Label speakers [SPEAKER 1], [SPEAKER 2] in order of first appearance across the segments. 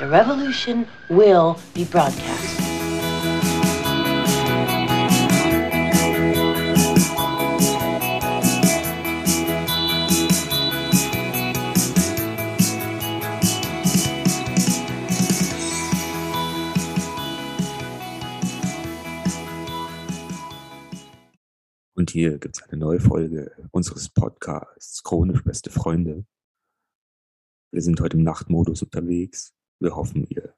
[SPEAKER 1] The revolution will be broadcast.
[SPEAKER 2] Und hier gibt es eine neue Folge unseres Podcasts Chronisch Beste Freunde. Wir sind heute im Nachtmodus unterwegs. Wir hoffen, ihr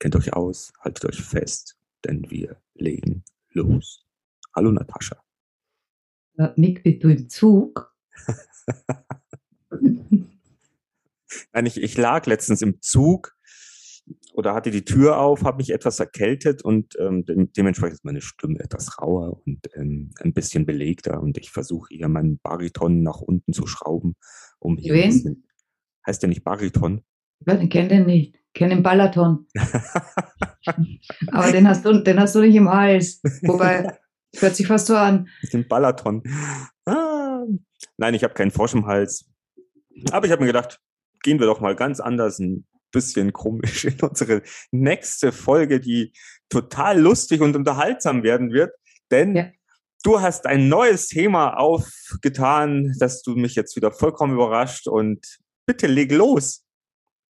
[SPEAKER 2] kennt euch aus, haltet euch fest, denn wir legen los. Hallo Natascha.
[SPEAKER 3] Äh, Mick, bist du im Zug?
[SPEAKER 2] Nein, ich, ich lag letztens im Zug oder hatte die Tür auf, habe mich etwas erkältet und ähm, de dementsprechend ist meine Stimme etwas rauer und ähm, ein bisschen belegter und ich versuche hier meinen Bariton nach unten zu schrauben, um hier
[SPEAKER 3] Wen?
[SPEAKER 2] bisschen, heißt der nicht Bariton?
[SPEAKER 3] Ich kenne den nicht. Ich kenne den Balaton. Aber den hast, du, den hast du nicht im Hals. Wobei, hört sich fast so an.
[SPEAKER 2] Den Balaton. Ah. Nein, ich habe keinen Frosch im Hals. Aber ich habe mir gedacht, gehen wir doch mal ganz anders, ein bisschen komisch in unsere nächste Folge, die total lustig und unterhaltsam werden wird. Denn
[SPEAKER 3] Ja.
[SPEAKER 2] du hast ein neues Thema aufgetan, das du mich jetzt wieder vollkommen überrascht. Und bitte leg los.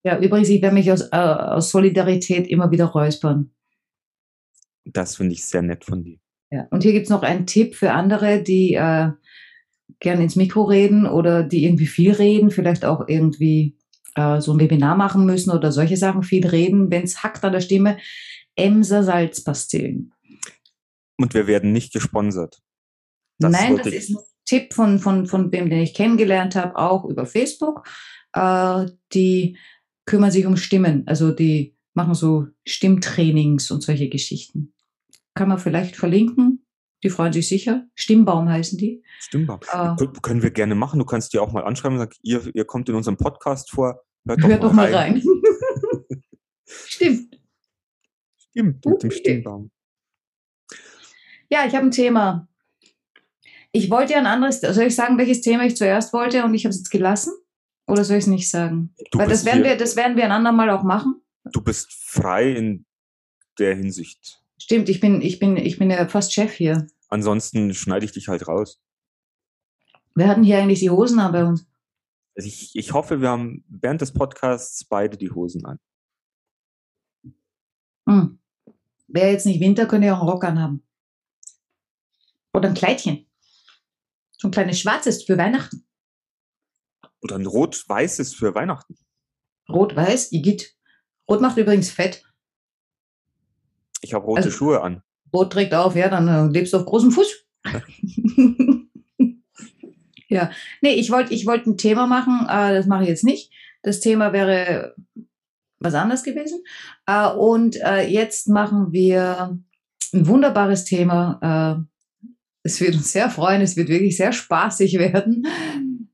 [SPEAKER 3] Ja, übrigens, ich werde mich aus, äh, aus Solidarität immer wieder räuspern.
[SPEAKER 2] Das finde ich sehr nett von dir.
[SPEAKER 3] Ja. Und hier gibt es noch einen Tipp für andere, die äh, gerne ins Mikro reden oder die irgendwie viel reden, vielleicht auch irgendwie äh, so ein Webinar machen müssen oder solche Sachen viel reden, wenn es hackt an der Stimme. Emser Salzpastillen.
[SPEAKER 2] Und wir werden nicht gesponsert. Das
[SPEAKER 3] Nein, das ist ein Tipp von, von, von dem, den ich kennengelernt habe, auch über Facebook. Äh, die kümmern sich um Stimmen. Also die machen so Stimmtrainings und solche Geschichten. Kann man vielleicht verlinken. Die freuen sich sicher. Stimmbaum heißen die.
[SPEAKER 2] Stimmt.
[SPEAKER 3] Äh,
[SPEAKER 2] Kö- Können wir gerne machen. Du kannst dir auch mal anschreiben und sagen, ihr, ihr kommt in unserem Podcast vor. Hört
[SPEAKER 3] hört doch mal rein. Stimmt.
[SPEAKER 2] Stimmt, mit dem
[SPEAKER 3] Okay.
[SPEAKER 2] Stimmbaum.
[SPEAKER 3] Ja, ich habe ein Thema. Ich wollte ja ein anderes, soll ich sagen, welches Thema ich zuerst wollte und ich habe es jetzt gelassen? Oder soll ich es nicht sagen?
[SPEAKER 2] Du
[SPEAKER 3] Weil das werden,
[SPEAKER 2] hier-
[SPEAKER 3] wir, das werden wir ein andermal auch machen.
[SPEAKER 2] Du bist frei in der Hinsicht.
[SPEAKER 3] Stimmt, ich bin, ich bin, ich bin ja fast Chef hier.
[SPEAKER 2] Ansonsten schneide ich dich halt raus.
[SPEAKER 3] Wir hatten hier eigentlich die Hosen an bei uns.
[SPEAKER 2] Also ich, ich hoffe, wir haben während des Podcasts beide die Hosen an.
[SPEAKER 3] Hm. Wäre jetzt nicht Winter, könnte ja auch einen Rock anhaben. Oder ein Kleidchen. So ein kleines schwarzes für Weihnachten.
[SPEAKER 2] Oder ein rot-weißes für Weihnachten.
[SPEAKER 3] Rot-Weiß, Igitt. Rot macht übrigens fett.
[SPEAKER 2] Ich habe rote
[SPEAKER 3] Also-
[SPEAKER 2] Schuhe an.
[SPEAKER 3] Rot trägt auf, ja, dann äh, lebst du auf großem Fuß. ja, nee, ich wollte ich wollt ein Thema machen, äh, das mache ich jetzt nicht. Das Thema wäre was anderes gewesen. Äh, und äh, jetzt machen wir ein wunderbares Thema. Äh, es wird uns sehr freuen, es wird wirklich sehr spaßig werden.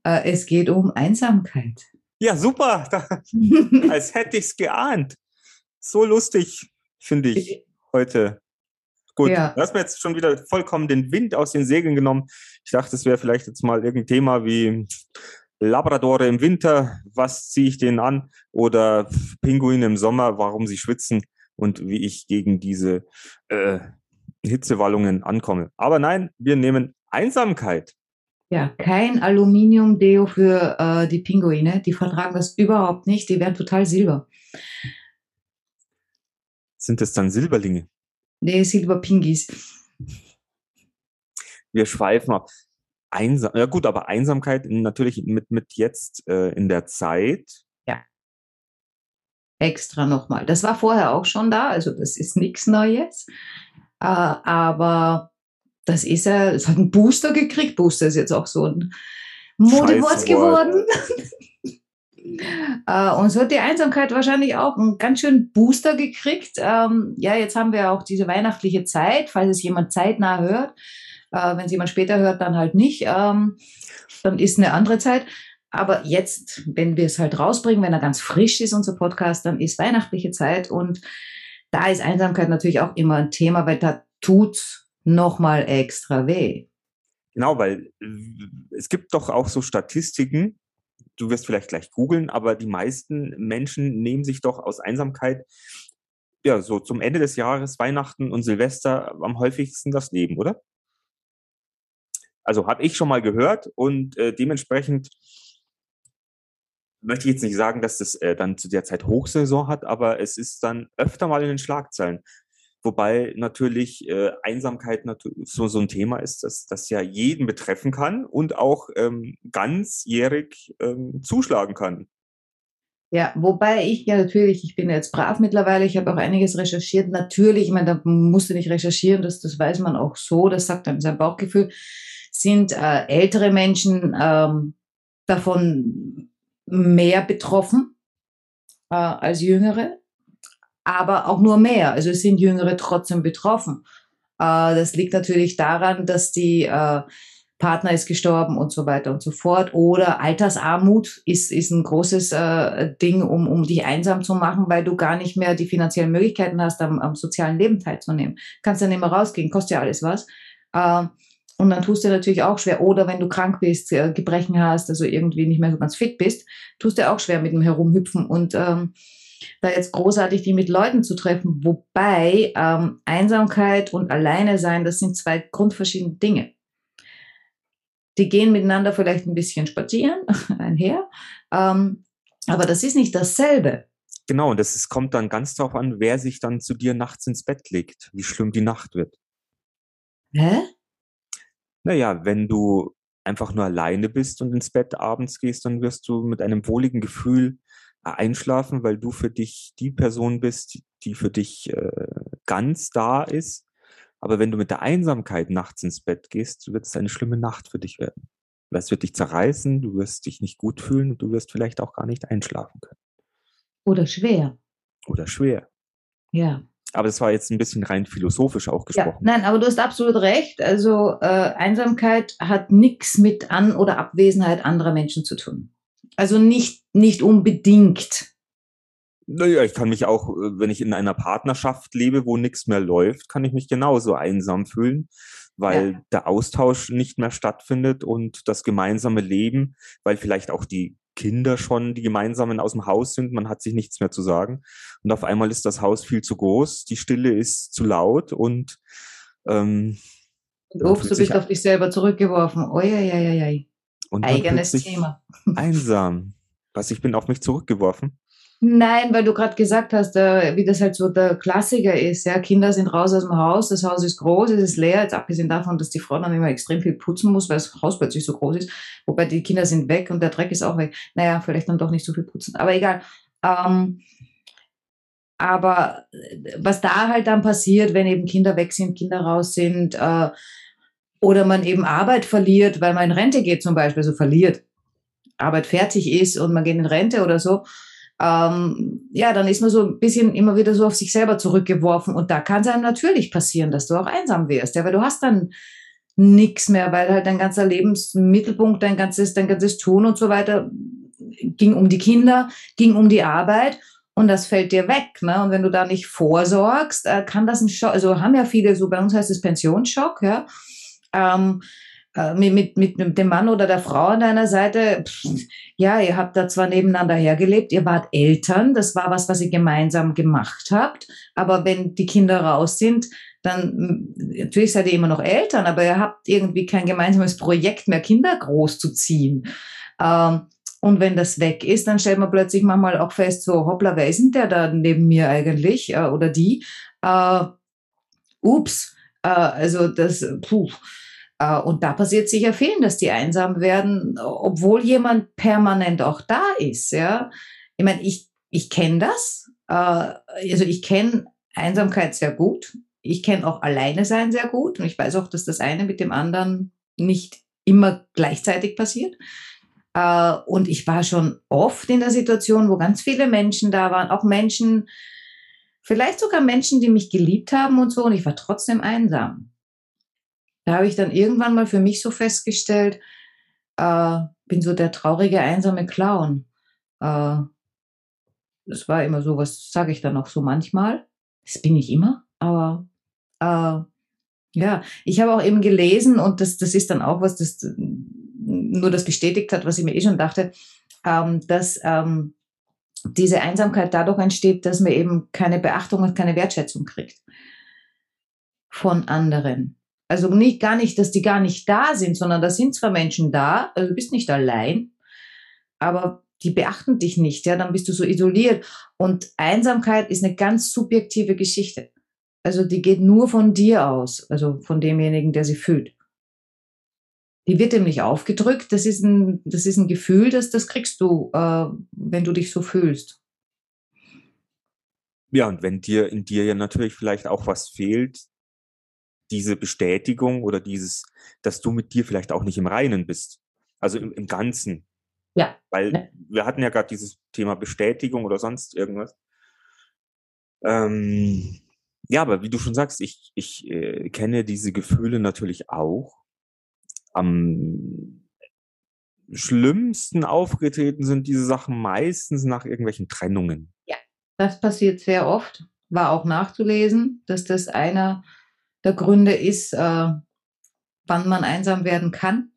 [SPEAKER 3] Äh, es geht um Einsamkeit.
[SPEAKER 2] Ja, super. Als hätte ich es geahnt. So lustig, finde ich, heute. Gut,
[SPEAKER 3] Ja.
[SPEAKER 2] du hast mir jetzt schon wieder vollkommen den Wind aus den Segeln genommen. Ich dachte, es wäre vielleicht jetzt mal irgendein Thema wie Labradore im Winter, was ziehe ich denen an? Oder Pinguine im Sommer, warum sie schwitzen und wie ich gegen diese äh, Hitzewallungen ankomme. Aber nein, wir nehmen Einsamkeit.
[SPEAKER 3] Ja, kein Aluminium-Deo für äh, die Pinguine. Die vertragen das überhaupt nicht. Die werden total silber.
[SPEAKER 2] Sind es dann Silberlinge?
[SPEAKER 3] Nee, Silber-Pingis.
[SPEAKER 2] wir schweifen ab. Einsam, ja gut, aber Einsamkeit natürlich mit, mit jetzt äh, in der Zeit.
[SPEAKER 3] Extra nochmal. Das war vorher auch schon da. Also das ist nichts Neues. Äh, aber das ist ja, es hat einen Booster gekriegt. Booster ist jetzt auch so ein Modewort geworden. Äh, und so hat die Einsamkeit wahrscheinlich auch einen ganz schönen Booster gekriegt. Ähm, ja, jetzt haben wir auch diese weihnachtliche Zeit, falls es jemand zeitnah hört. Äh, Wenn es jemand später hört, dann halt nicht. Ähm, dann ist eine andere Zeit. Aber jetzt, wenn wir es halt rausbringen, wenn er ganz frisch ist, unser Podcast, dann ist weihnachtliche Zeit und da ist Einsamkeit natürlich auch immer ein Thema, weil da tut's noch mal extra weh.
[SPEAKER 2] Genau, weil äh, es gibt doch auch so Statistiken, du wirst vielleicht gleich googeln, aber die meisten Menschen nehmen sich doch aus Einsamkeit ja so zum Ende des Jahres, Weihnachten und Silvester am häufigsten das Leben, oder? Also habe ich schon mal gehört und äh, dementsprechend möchte ich jetzt nicht sagen, dass das äh, dann zu der Zeit Hochsaison hat, aber es ist dann öfter mal in den Schlagzeilen. Wobei natürlich äh, Einsamkeit natürlich so, so ein Thema ist, dass das ja jeden betreffen kann und auch ähm, ganzjährig ähm, zuschlagen kann.
[SPEAKER 3] Ja, wobei ich ja natürlich, ich bin jetzt brav mittlerweile, ich habe auch einiges recherchiert. Natürlich, ich meine, da musste nicht recherchieren, das, das weiß man auch so, das sagt dann sein Bauchgefühl, sind äh, ältere Menschen ähm, davon mehr betroffen äh, als jüngere aber auch nur mehr. Also es sind Jüngere trotzdem betroffen. Äh, das liegt natürlich daran, dass die äh, Partner ist gestorben und so weiter und so fort. Oder Altersarmut ist, ist ein großes äh, Ding, um, um dich einsam zu machen, weil du gar nicht mehr die finanziellen Möglichkeiten hast, am, am sozialen Leben teilzunehmen. Kannst ja nicht mehr rausgehen, kostet ja alles was. Äh, und dann tust du natürlich auch schwer. Oder wenn du krank bist, Gebrechen hast, also irgendwie nicht mehr so ganz fit bist, tust du auch schwer mit dem Herumhüpfen. Und ähm, da jetzt großartig die mit Leuten zu treffen. Wobei ähm, Einsamkeit und Alleine sein, das sind zwei grundverschiedene Dinge. Die gehen miteinander vielleicht ein bisschen spazieren einher, ähm, aber das ist nicht dasselbe.
[SPEAKER 2] Genau, und das ist, kommt dann ganz darauf an, wer sich dann zu dir nachts ins Bett legt, wie schlimm die Nacht wird.
[SPEAKER 3] Hä?
[SPEAKER 2] Naja, wenn du einfach nur alleine bist und ins Bett abends gehst, dann wirst du mit einem wohligen Gefühl einschlafen, weil du für dich die Person bist, die für dich äh, ganz da ist. Aber wenn du mit der Einsamkeit nachts ins Bett gehst, wird es eine schlimme Nacht für dich werden. Es wird dich zerreißen, du wirst dich nicht gut fühlen und du wirst vielleicht auch gar nicht einschlafen können.
[SPEAKER 3] Oder schwer.
[SPEAKER 2] Oder schwer.
[SPEAKER 3] Ja.
[SPEAKER 2] Aber das war jetzt ein bisschen rein philosophisch auch gesprochen.
[SPEAKER 3] Ja, nein, aber du hast absolut recht. Also äh, Einsamkeit hat nichts mit An- oder Abwesenheit anderer Menschen zu tun. Also nicht, nicht unbedingt.
[SPEAKER 2] Naja, ich kann mich auch, äh, wenn ich in einer Partnerschaft lebe, wo nichts mehr läuft, kann ich mich genauso einsam fühlen, weil ja. der Austausch nicht mehr stattfindet und das gemeinsame Leben, weil vielleicht auch die Kinder schon die gemeinsamen aus dem Haus sind, man hat sich nichts mehr zu sagen. Und auf einmal ist das Haus viel zu groß, die Stille ist zu laut und ähm,
[SPEAKER 3] Ups, du bist auf dich selber zurückgeworfen. Oi, oi, oi, oi. Eigenes Thema.
[SPEAKER 2] Einsam. Was, ich bin auf mich zurückgeworfen?
[SPEAKER 3] Nein, weil du gerade gesagt hast, äh, wie das halt so der Klassiker ist. Ja, Kinder sind raus aus dem Haus, das Haus ist groß, es ist leer. Jetzt abgesehen davon, dass die Frau dann immer extrem viel putzen muss, weil das Haus plötzlich so groß ist. Wobei die Kinder sind weg und der Dreck ist auch weg. Naja, vielleicht dann doch nicht so viel putzen. Aber egal. Ähm, aber äh, was da halt dann passiert, wenn eben Kinder weg sind, Kinder raus sind, äh, oder man eben Arbeit verliert, weil man in Rente geht zum Beispiel, so verliert, Arbeit fertig ist und man geht in Rente oder so, ähm, ja, dann ist man so ein bisschen immer wieder so auf sich selber zurückgeworfen. Und da kann es einem natürlich passieren, dass du auch einsam wirst, ja, weil du hast dann nichts mehr, weil halt dein ganzer Lebensmittelpunkt, dein ganzes, dein ganzes Tun und so weiter ging um die Kinder, ging um die Arbeit und das fällt dir weg. Ne? Und wenn du da nicht vorsorgst, äh, kann das ein Schock, also haben ja viele, so bei uns heißt es Pensionsschock, ja, ähm, äh, mit, mit, mit dem Mann oder der Frau an deiner Seite, pff, ja, ihr habt da zwar nebeneinander hergelebt, ihr wart Eltern, das war was, was ihr gemeinsam gemacht habt, aber wenn die Kinder raus sind, dann natürlich seid ihr immer noch Eltern, aber ihr habt irgendwie kein gemeinsames Projekt mehr, Kinder großzuziehen. Ähm, und wenn das weg ist, dann stellt man plötzlich manchmal auch fest, so, hoppla, wer ist denn der da neben mir eigentlich äh, oder die? Äh, ups, äh, also das, puh. Äh, und da passiert sicher vielen, dass die einsam werden, obwohl jemand permanent auch da ist. Ja, ich meine, ich, ich kenne das. Äh, also ich kenne Einsamkeit sehr gut. Ich kenne auch Alleine sein sehr gut. Und ich weiß auch, dass das eine mit dem anderen nicht immer gleichzeitig passiert. Äh, und ich war schon oft in der Situation, wo ganz viele Menschen da waren, auch Menschen, vielleicht sogar Menschen, die mich geliebt haben und so. Und ich war trotzdem einsam. Da habe ich dann irgendwann mal für mich so festgestellt, äh, bin so der traurige, einsame Clown. Äh, das war immer so, was sage ich dann auch so manchmal. Das bin ich immer, aber äh, ja, ich habe auch eben gelesen und das, das ist dann auch was, das nur das bestätigt hat, was ich mir eh schon dachte. ähm, dass ähm, diese Einsamkeit dadurch entsteht, dass man eben keine Beachtung und keine Wertschätzung kriegt von anderen. Also nicht gar nicht, dass die gar nicht da sind, sondern da sind zwar Menschen da, also du bist nicht allein, aber die beachten dich nicht, ja, dann bist du so isoliert. Und Einsamkeit ist eine ganz subjektive Geschichte. Also die geht nur von dir aus, also von demjenigen, der sie fühlt. Die wird dem nicht aufgedrückt. Das ist ein, das ist ein Gefühl, das, das kriegst du, äh, wenn du dich so fühlst.
[SPEAKER 2] Ja, und wenn dir in dir ja natürlich vielleicht auch was fehlt, diese Bestätigung oder dieses, dass du mit dir vielleicht auch nicht im Reinen bist. Also im, im Ganzen.
[SPEAKER 3] Ja.
[SPEAKER 2] Weil
[SPEAKER 3] Ja.
[SPEAKER 2] wir hatten ja gerade dieses Thema Bestätigung oder sonst irgendwas. Ähm, ja, aber wie du schon sagst, ich, ich äh, kenne diese Gefühle natürlich auch. Am schlimmsten aufgetreten sind diese Sachen meistens nach irgendwelchen Trennungen.
[SPEAKER 3] Das passiert sehr oft, war auch nachzulesen, dass das einer der Gründe ist, äh, wann man einsam werden kann,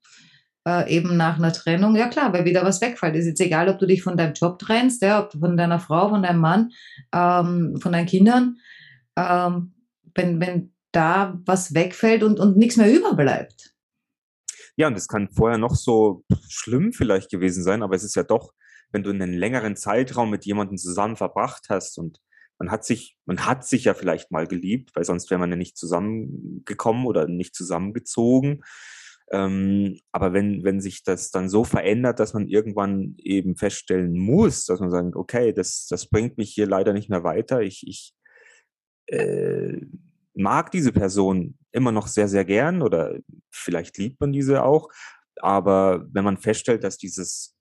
[SPEAKER 3] äh, eben nach einer Trennung. Ja klar, weil wieder was wegfällt. Ist jetzt egal, ob du dich von deinem Job trennst, ja, ob von deiner Frau, von deinem Mann, ähm, von deinen Kindern, ähm, wenn, wenn da was wegfällt und, und nichts mehr überbleibt.
[SPEAKER 2] Ja, und es kann vorher noch so schlimm vielleicht gewesen sein, aber es ist ja doch, wenn du einen längeren Zeitraum mit jemandem zusammen verbracht hast und man hat sich, man hat sich ja vielleicht mal geliebt, weil sonst wäre man ja nicht zusammengekommen oder nicht zusammengezogen. Ähm, aber wenn, wenn sich das dann so verändert, dass man irgendwann eben feststellen muss, dass man sagt, okay, das, das bringt mich hier leider nicht mehr weiter. Ich, ich äh, mag diese Person immer noch sehr, sehr gern oder vielleicht liebt man diese auch. Aber wenn man feststellt, dass dieses,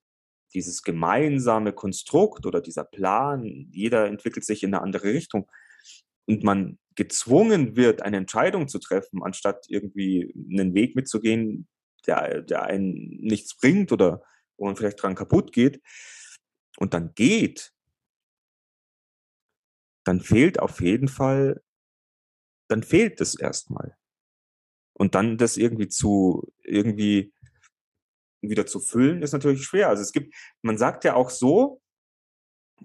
[SPEAKER 2] dieses gemeinsame Konstrukt oder dieser Plan, jeder entwickelt sich in eine andere Richtung. Und man gezwungen wird, eine Entscheidung zu treffen, anstatt irgendwie einen Weg mitzugehen, der, der einen nichts bringt oder wo man vielleicht dran kaputt geht. Und dann geht, dann fehlt auf jeden Fall, dann fehlt es erstmal. Und dann das irgendwie zu, irgendwie wieder zu füllen, ist natürlich schwer. Also es gibt, man sagt ja auch so,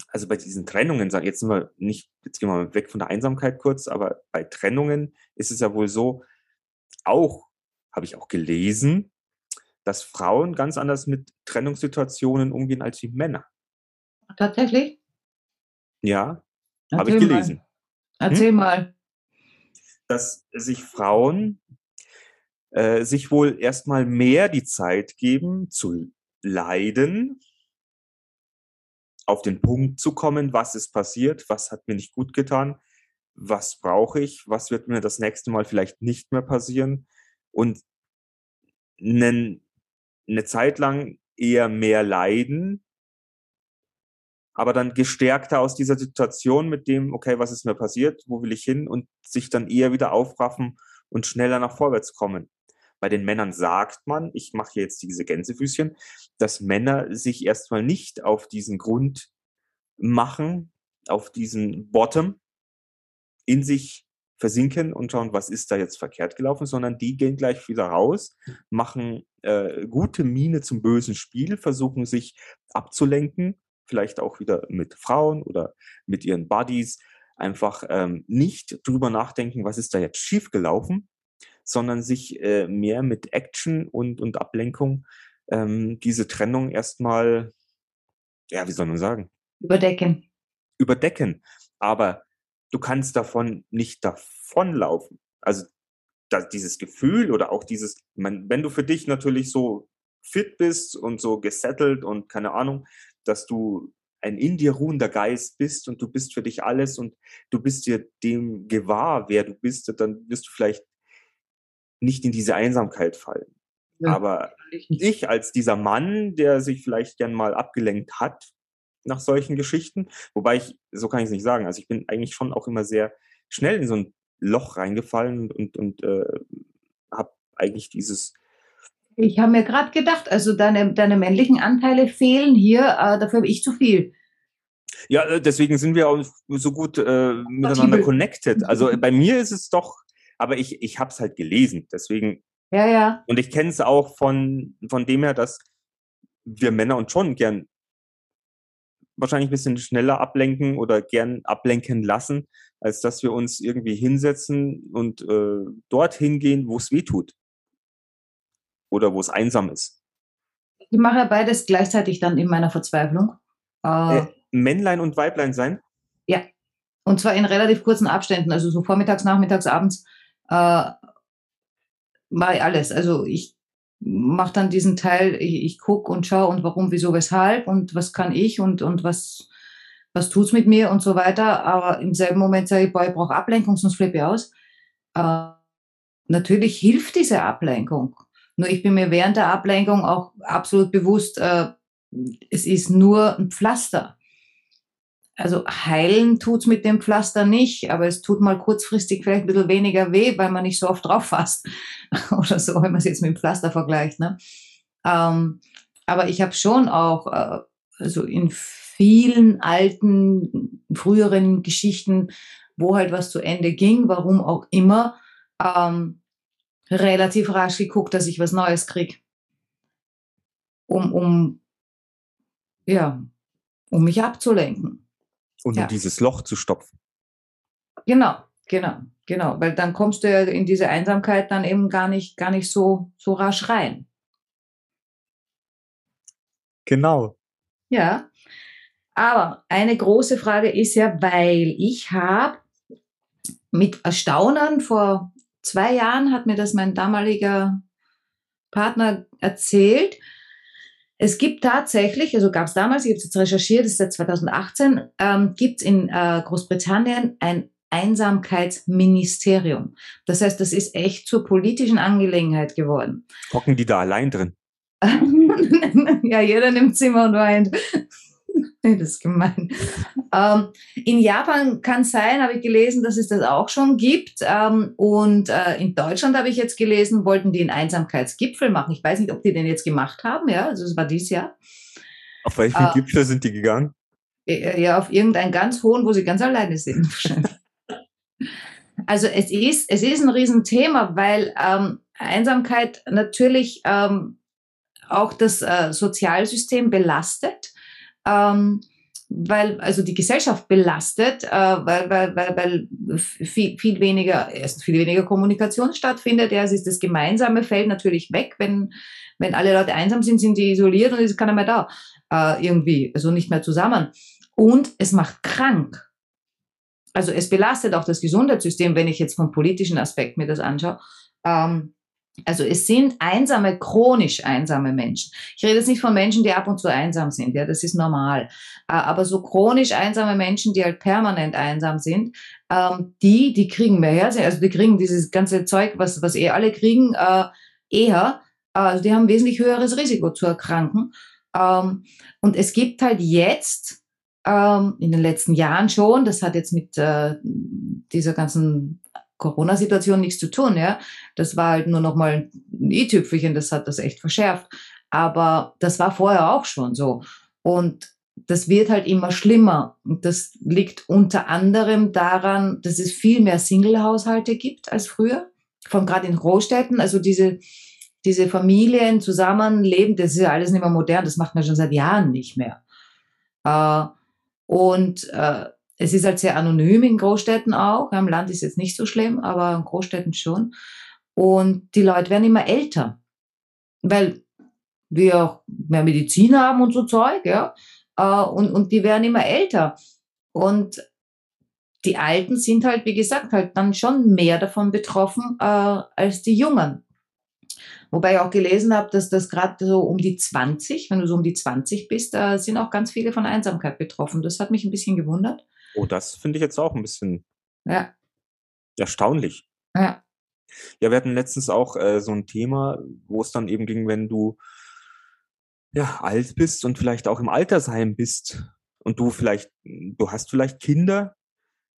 [SPEAKER 2] also bei diesen Trennungen, jetzt sind wir nicht, jetzt gehen wir mal weg von der Einsamkeit kurz, aber bei Trennungen ist es ja wohl so, auch, habe ich auch gelesen, dass Frauen ganz anders mit Trennungssituationen umgehen als die Männer.
[SPEAKER 3] Tatsächlich?
[SPEAKER 2] Ja, habe ich
[SPEAKER 3] Erzähl mal.
[SPEAKER 2] gelesen.
[SPEAKER 3] Erzähl mal.
[SPEAKER 2] dass sich Frauen äh, sich wohl erstmal mehr die Zeit geben zu leiden, auf den Punkt zu kommen, was ist passiert, was hat mir nicht gut getan, was brauche ich, was wird mir das nächste Mal vielleicht nicht mehr passieren und nen, eine Zeit lang eher mehr leiden, aber dann gestärkter aus dieser Situation mit dem, okay, was ist mir passiert, wo will ich hin und sich dann eher wieder aufraffen und schneller nach vorwärts kommen. Bei den Männern sagt man, ich mache jetzt diese Gänsefüßchen, dass Männer sich erstmal nicht auf diesen Grund machen, auf diesen Bottom in sich versinken und schauen, was ist da jetzt verkehrt gelaufen, sondern die gehen gleich wieder raus, machen äh, gute Miene zum bösen Spiel, versuchen sich abzulenken, vielleicht auch wieder mit Frauen oder mit ihren Buddies, einfach ähm, nicht drüber nachdenken, was ist da jetzt schiefgelaufen, sondern sich äh, mehr mit Action und, und Ablenkung ähm, diese Trennung erstmal, ja, wie soll man sagen,
[SPEAKER 3] Überdecken.
[SPEAKER 2] überdecken. Aber du kannst davon nicht davonlaufen. Also da, dieses Gefühl oder auch dieses, man, wenn du für dich natürlich so fit bist und so gesettelt und keine Ahnung, dass du ein in dir ruhender Geist bist und du bist für dich alles und du bist dir dem gewahr, wer du bist, dann wirst du vielleicht nicht in diese Einsamkeit fallen.
[SPEAKER 3] Ja.
[SPEAKER 2] Aber ich als dieser Mann, der sich vielleicht gern mal abgelenkt hat nach solchen Geschichten, wobei ich, so kann ich es nicht sagen, also ich bin eigentlich schon auch immer sehr schnell in so ein Loch reingefallen und, und, äh, habe eigentlich dieses,
[SPEAKER 3] Ich habe mir gerade gedacht, also deine, deine männlichen Anteile fehlen hier, äh, dafür habe ich zu viel.
[SPEAKER 2] ja, äh, deswegen sind wir auch so gut äh, miteinander connected. Also äh, bei mir ist es doch, aber ich, ich habe es halt gelesen, deswegen
[SPEAKER 3] Ja, ja.
[SPEAKER 2] Und ich kenne es auch von, von dem her, dass wir Männer uns schon gern wahrscheinlich ein bisschen schneller ablenken oder gern ablenken lassen, als dass wir uns irgendwie hinsetzen und äh, dorthin gehen, wo es weh tut. Oder wo es einsam ist.
[SPEAKER 3] Ich mache ja beides gleichzeitig dann in meiner Verzweiflung.
[SPEAKER 2] Äh, Männlein und Weiblein sein?
[SPEAKER 3] Ja. Und zwar in relativ kurzen Abständen, also so vormittags, nachmittags, abends äh, mache ich alles. Also ich mache dann diesen Teil, ich, ich gucke und schaue und warum, wieso, weshalb und was kann ich und, und was, was tut's mit mir und so weiter. Aber im selben Moment sage ich, boah, ich brauche Ablenkung, sonst flippe ich aus. Äh, natürlich hilft diese Ablenkung. Nur ich bin mir während der Ablenkung auch absolut bewusst, äh, es ist nur ein Pflaster. Also heilen tut's mit dem Pflaster nicht, aber es tut mal kurzfristig vielleicht ein bisschen weniger weh, weil man nicht so oft drauf fasst oder so, wenn man es jetzt mit dem Pflaster vergleicht. Ne? Ähm, aber ich habe schon auch, äh, also in vielen alten, früheren Geschichten, wo halt was zu Ende ging, warum auch immer, ähm, relativ rasch geguckt, dass ich was Neues krieg. Um, um, ja, um mich abzulenken.
[SPEAKER 2] Und
[SPEAKER 3] Ja.
[SPEAKER 2] um dieses Loch zu stopfen.
[SPEAKER 3] Genau, genau, genau. Weil dann kommst du ja in diese Einsamkeit dann eben gar nicht, gar nicht so, so rasch rein.
[SPEAKER 2] Genau.
[SPEAKER 3] Ja. Aber eine große Frage ist ja, weil ich habe mit Erstaunen vor zwei Jahren hat mir das mein damaliger Partner erzählt. Es gibt tatsächlich, also gab es damals, ich habe es jetzt recherchiert, das ist seit 2018, ähm, gibt es in äh, Großbritannien ein Einsamkeitsministerium. Das heißt, das ist echt zur politischen Angelegenheit geworden.
[SPEAKER 2] Hocken die da allein drin?
[SPEAKER 3] ja, jeder nimmt Zimmer und weint. nee, das ist gemein. Ähm, in Japan kann es sein, habe ich gelesen, dass es das auch schon gibt. Ähm, und äh, in Deutschland habe ich jetzt gelesen, wollten die einen Einsamkeitsgipfel machen. Ich weiß nicht, ob die den jetzt gemacht haben. Ja, also es war dieses Jahr.
[SPEAKER 2] Auf welchen
[SPEAKER 3] Ah.
[SPEAKER 2] Gipfel sind die gegangen?
[SPEAKER 3] Äh, Ja, auf irgendeinen ganz hohen, wo sie ganz alleine sind. also es ist, es ist ein Riesenthema, weil ähm, Einsamkeit natürlich ähm, auch das äh, Sozialsystem belastet, ähm, weil also die Gesellschaft belastet, äh, weil, weil, weil, weil viel, viel weniger, erst viel weniger Kommunikation stattfindet. Es ist das Gemeinsame fällt natürlich weg, wenn, wenn alle Leute einsam sind, sind die isoliert und ist keiner mehr da. Äh, irgendwie, also nicht mehr zusammen. Und es macht krank. Also es belastet auch das Gesundheitssystem, wenn ich jetzt vom politischen Aspekt mir das anschaue. Ähm, also es sind einsame, chronisch einsame Menschen. Ich rede jetzt nicht von Menschen, die ab und zu einsam sind, ja, das ist normal. Äh, Aber so chronisch einsame Menschen, die halt permanent einsam sind, ähm, die, die kriegen mehr Herzen, also die kriegen dieses ganze Zeug, was, was eh alle kriegen, äh, eher. Also die haben wesentlich höheres Risiko zu erkranken. Ähm, und es gibt halt jetzt ähm, in den letzten Jahren schon, das hat jetzt mit äh, dieser ganzen Corona-Situation nichts zu tun, ja. Das war halt nur noch mal ein i-Tüpfelchen, das hat das echt verschärft. Aber das war vorher auch schon so. Und das wird halt immer schlimmer. Und das liegt unter anderem daran, dass es viel mehr Single-Haushalte gibt als früher. Von gerade in Großstädten. Also diese, diese Familien zusammenleben, das ist ja alles nicht mehr modern. Das macht man schon seit Jahren nicht mehr. Äh, und äh, es ist halt sehr anonym in Großstädten auch. Am Land ist jetzt nicht so schlimm, aber in Großstädten schon. Und die Leute werden immer älter, weil wir auch mehr Medizin haben und so Zeug, ja. Äh, und, und die werden immer älter. Und die Alten sind halt, wie gesagt, halt dann schon mehr davon betroffen äh, als die Jungen. Wobei ich auch gelesen habe, dass das gerade so um die 20, wenn du so um die 20 bist, da sind auch ganz viele von Einsamkeit betroffen. Das hat mich ein bisschen gewundert.
[SPEAKER 2] Oh, das finde ich jetzt auch ein bisschen
[SPEAKER 3] Ja,
[SPEAKER 2] erstaunlich.
[SPEAKER 3] ja.
[SPEAKER 2] Ja, wir hatten letztens auch äh, so ein Thema, wo es dann eben ging, wenn du ja alt bist und vielleicht auch im Altersheim bist und du vielleicht, du hast vielleicht Kinder,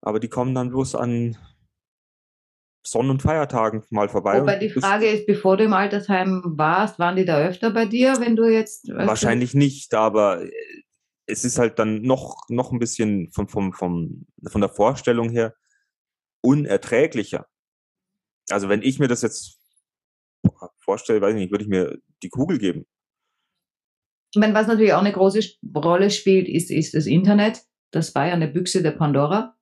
[SPEAKER 2] aber die kommen dann bloß an Sonn- und Feiertagen mal vorbei.
[SPEAKER 3] Wobei die Frage ist, bevor du im Altersheim warst, waren die da öfter bei dir, wenn du jetzt. weißt du-
[SPEAKER 2] Wahrscheinlich nicht, aber äh, es ist halt dann noch, noch ein bisschen vom, vom, vom, von der Vorstellung her unerträglicher. Also wenn ich mir das jetzt vorstelle, weiß ich nicht, würde ich mir die Kugel geben.
[SPEAKER 3] Ich meine, was natürlich auch eine große Rolle spielt, ist, ist das Internet. Das war ja eine Büchse der Pandora.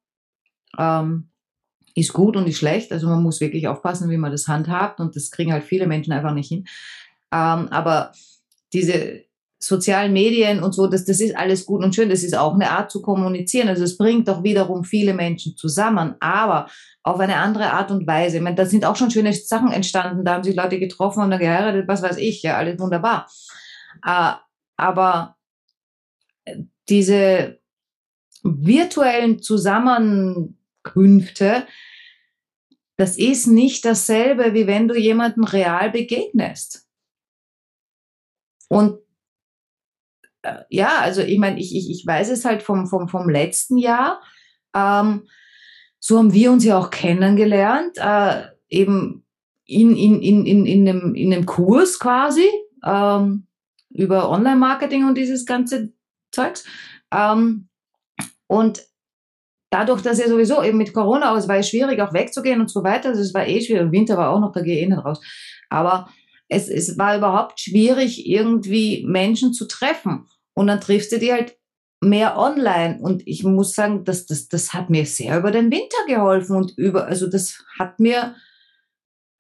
[SPEAKER 3] Ähm, ist gut und ist schlecht. Also man muss wirklich aufpassen, wie man das handhabt. Und das kriegen halt viele Menschen einfach nicht hin. Ähm, aber diese sozialen Medien und so, das, das ist alles gut und schön. Das ist auch eine Art zu kommunizieren. Also es bringt doch wiederum viele Menschen zusammen, aber auf eine andere Art und Weise. Ich meine, da sind auch schon schöne Sachen entstanden. Da haben sich Leute getroffen und dann geheiratet, was weiß ich, ja, alles wunderbar. Äh, aber diese virtuellen Zusammenkünfte, das ist nicht dasselbe, wie wenn du jemandem real begegnest. Und ja, also ich meine, ich, ich, ich weiß es halt vom, vom, vom letzten Jahr. Ähm, so haben wir uns ja auch kennengelernt, äh, eben in, in, in, in, in, einem, in einem Kurs quasi ähm, über Online-Marketing und dieses ganze Zeugs. Ähm, und dadurch, dass ja sowieso eben mit Corona aus war es schwierig, auch wegzugehen und so weiter. Also es war eh schwierig. Winter war auch noch, da gehe ich eh nicht raus. Aber es, es war überhaupt schwierig, irgendwie Menschen zu treffen. Und dann triffst du die halt mehr online. Und ich muss sagen, das, das, das hat mir sehr über den Winter geholfen und über, also das hat mir,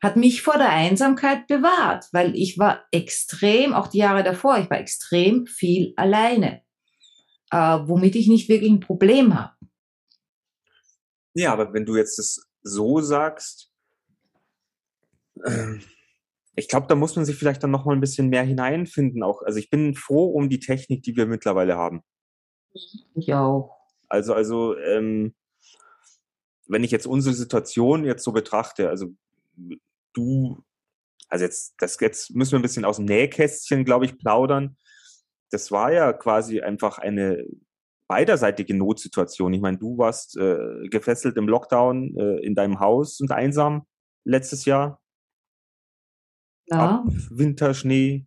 [SPEAKER 3] hat mich vor der Einsamkeit bewahrt, weil ich war extrem, auch die Jahre davor, ich war extrem viel alleine, äh, womit ich nicht wirklich ein Problem habe.
[SPEAKER 2] Ja, aber wenn du jetzt das so sagst, äh, ich glaube, da muss man sich vielleicht dann noch mal ein bisschen mehr hineinfinden. Auch, also ich bin froh um die Technik, die wir mittlerweile haben.
[SPEAKER 3] Ich auch.
[SPEAKER 2] Also, also ähm, wenn ich jetzt unsere Situation jetzt so betrachte, also du, also jetzt, das jetzt müssen wir ein bisschen aus dem Nähkästchen, glaube ich, plaudern. Das war ja quasi einfach eine beiderseitige Notsituation. Ich meine, du warst äh, gefesselt im Lockdown äh, in deinem Haus und einsam letztes Jahr ja. ab Winterschnee.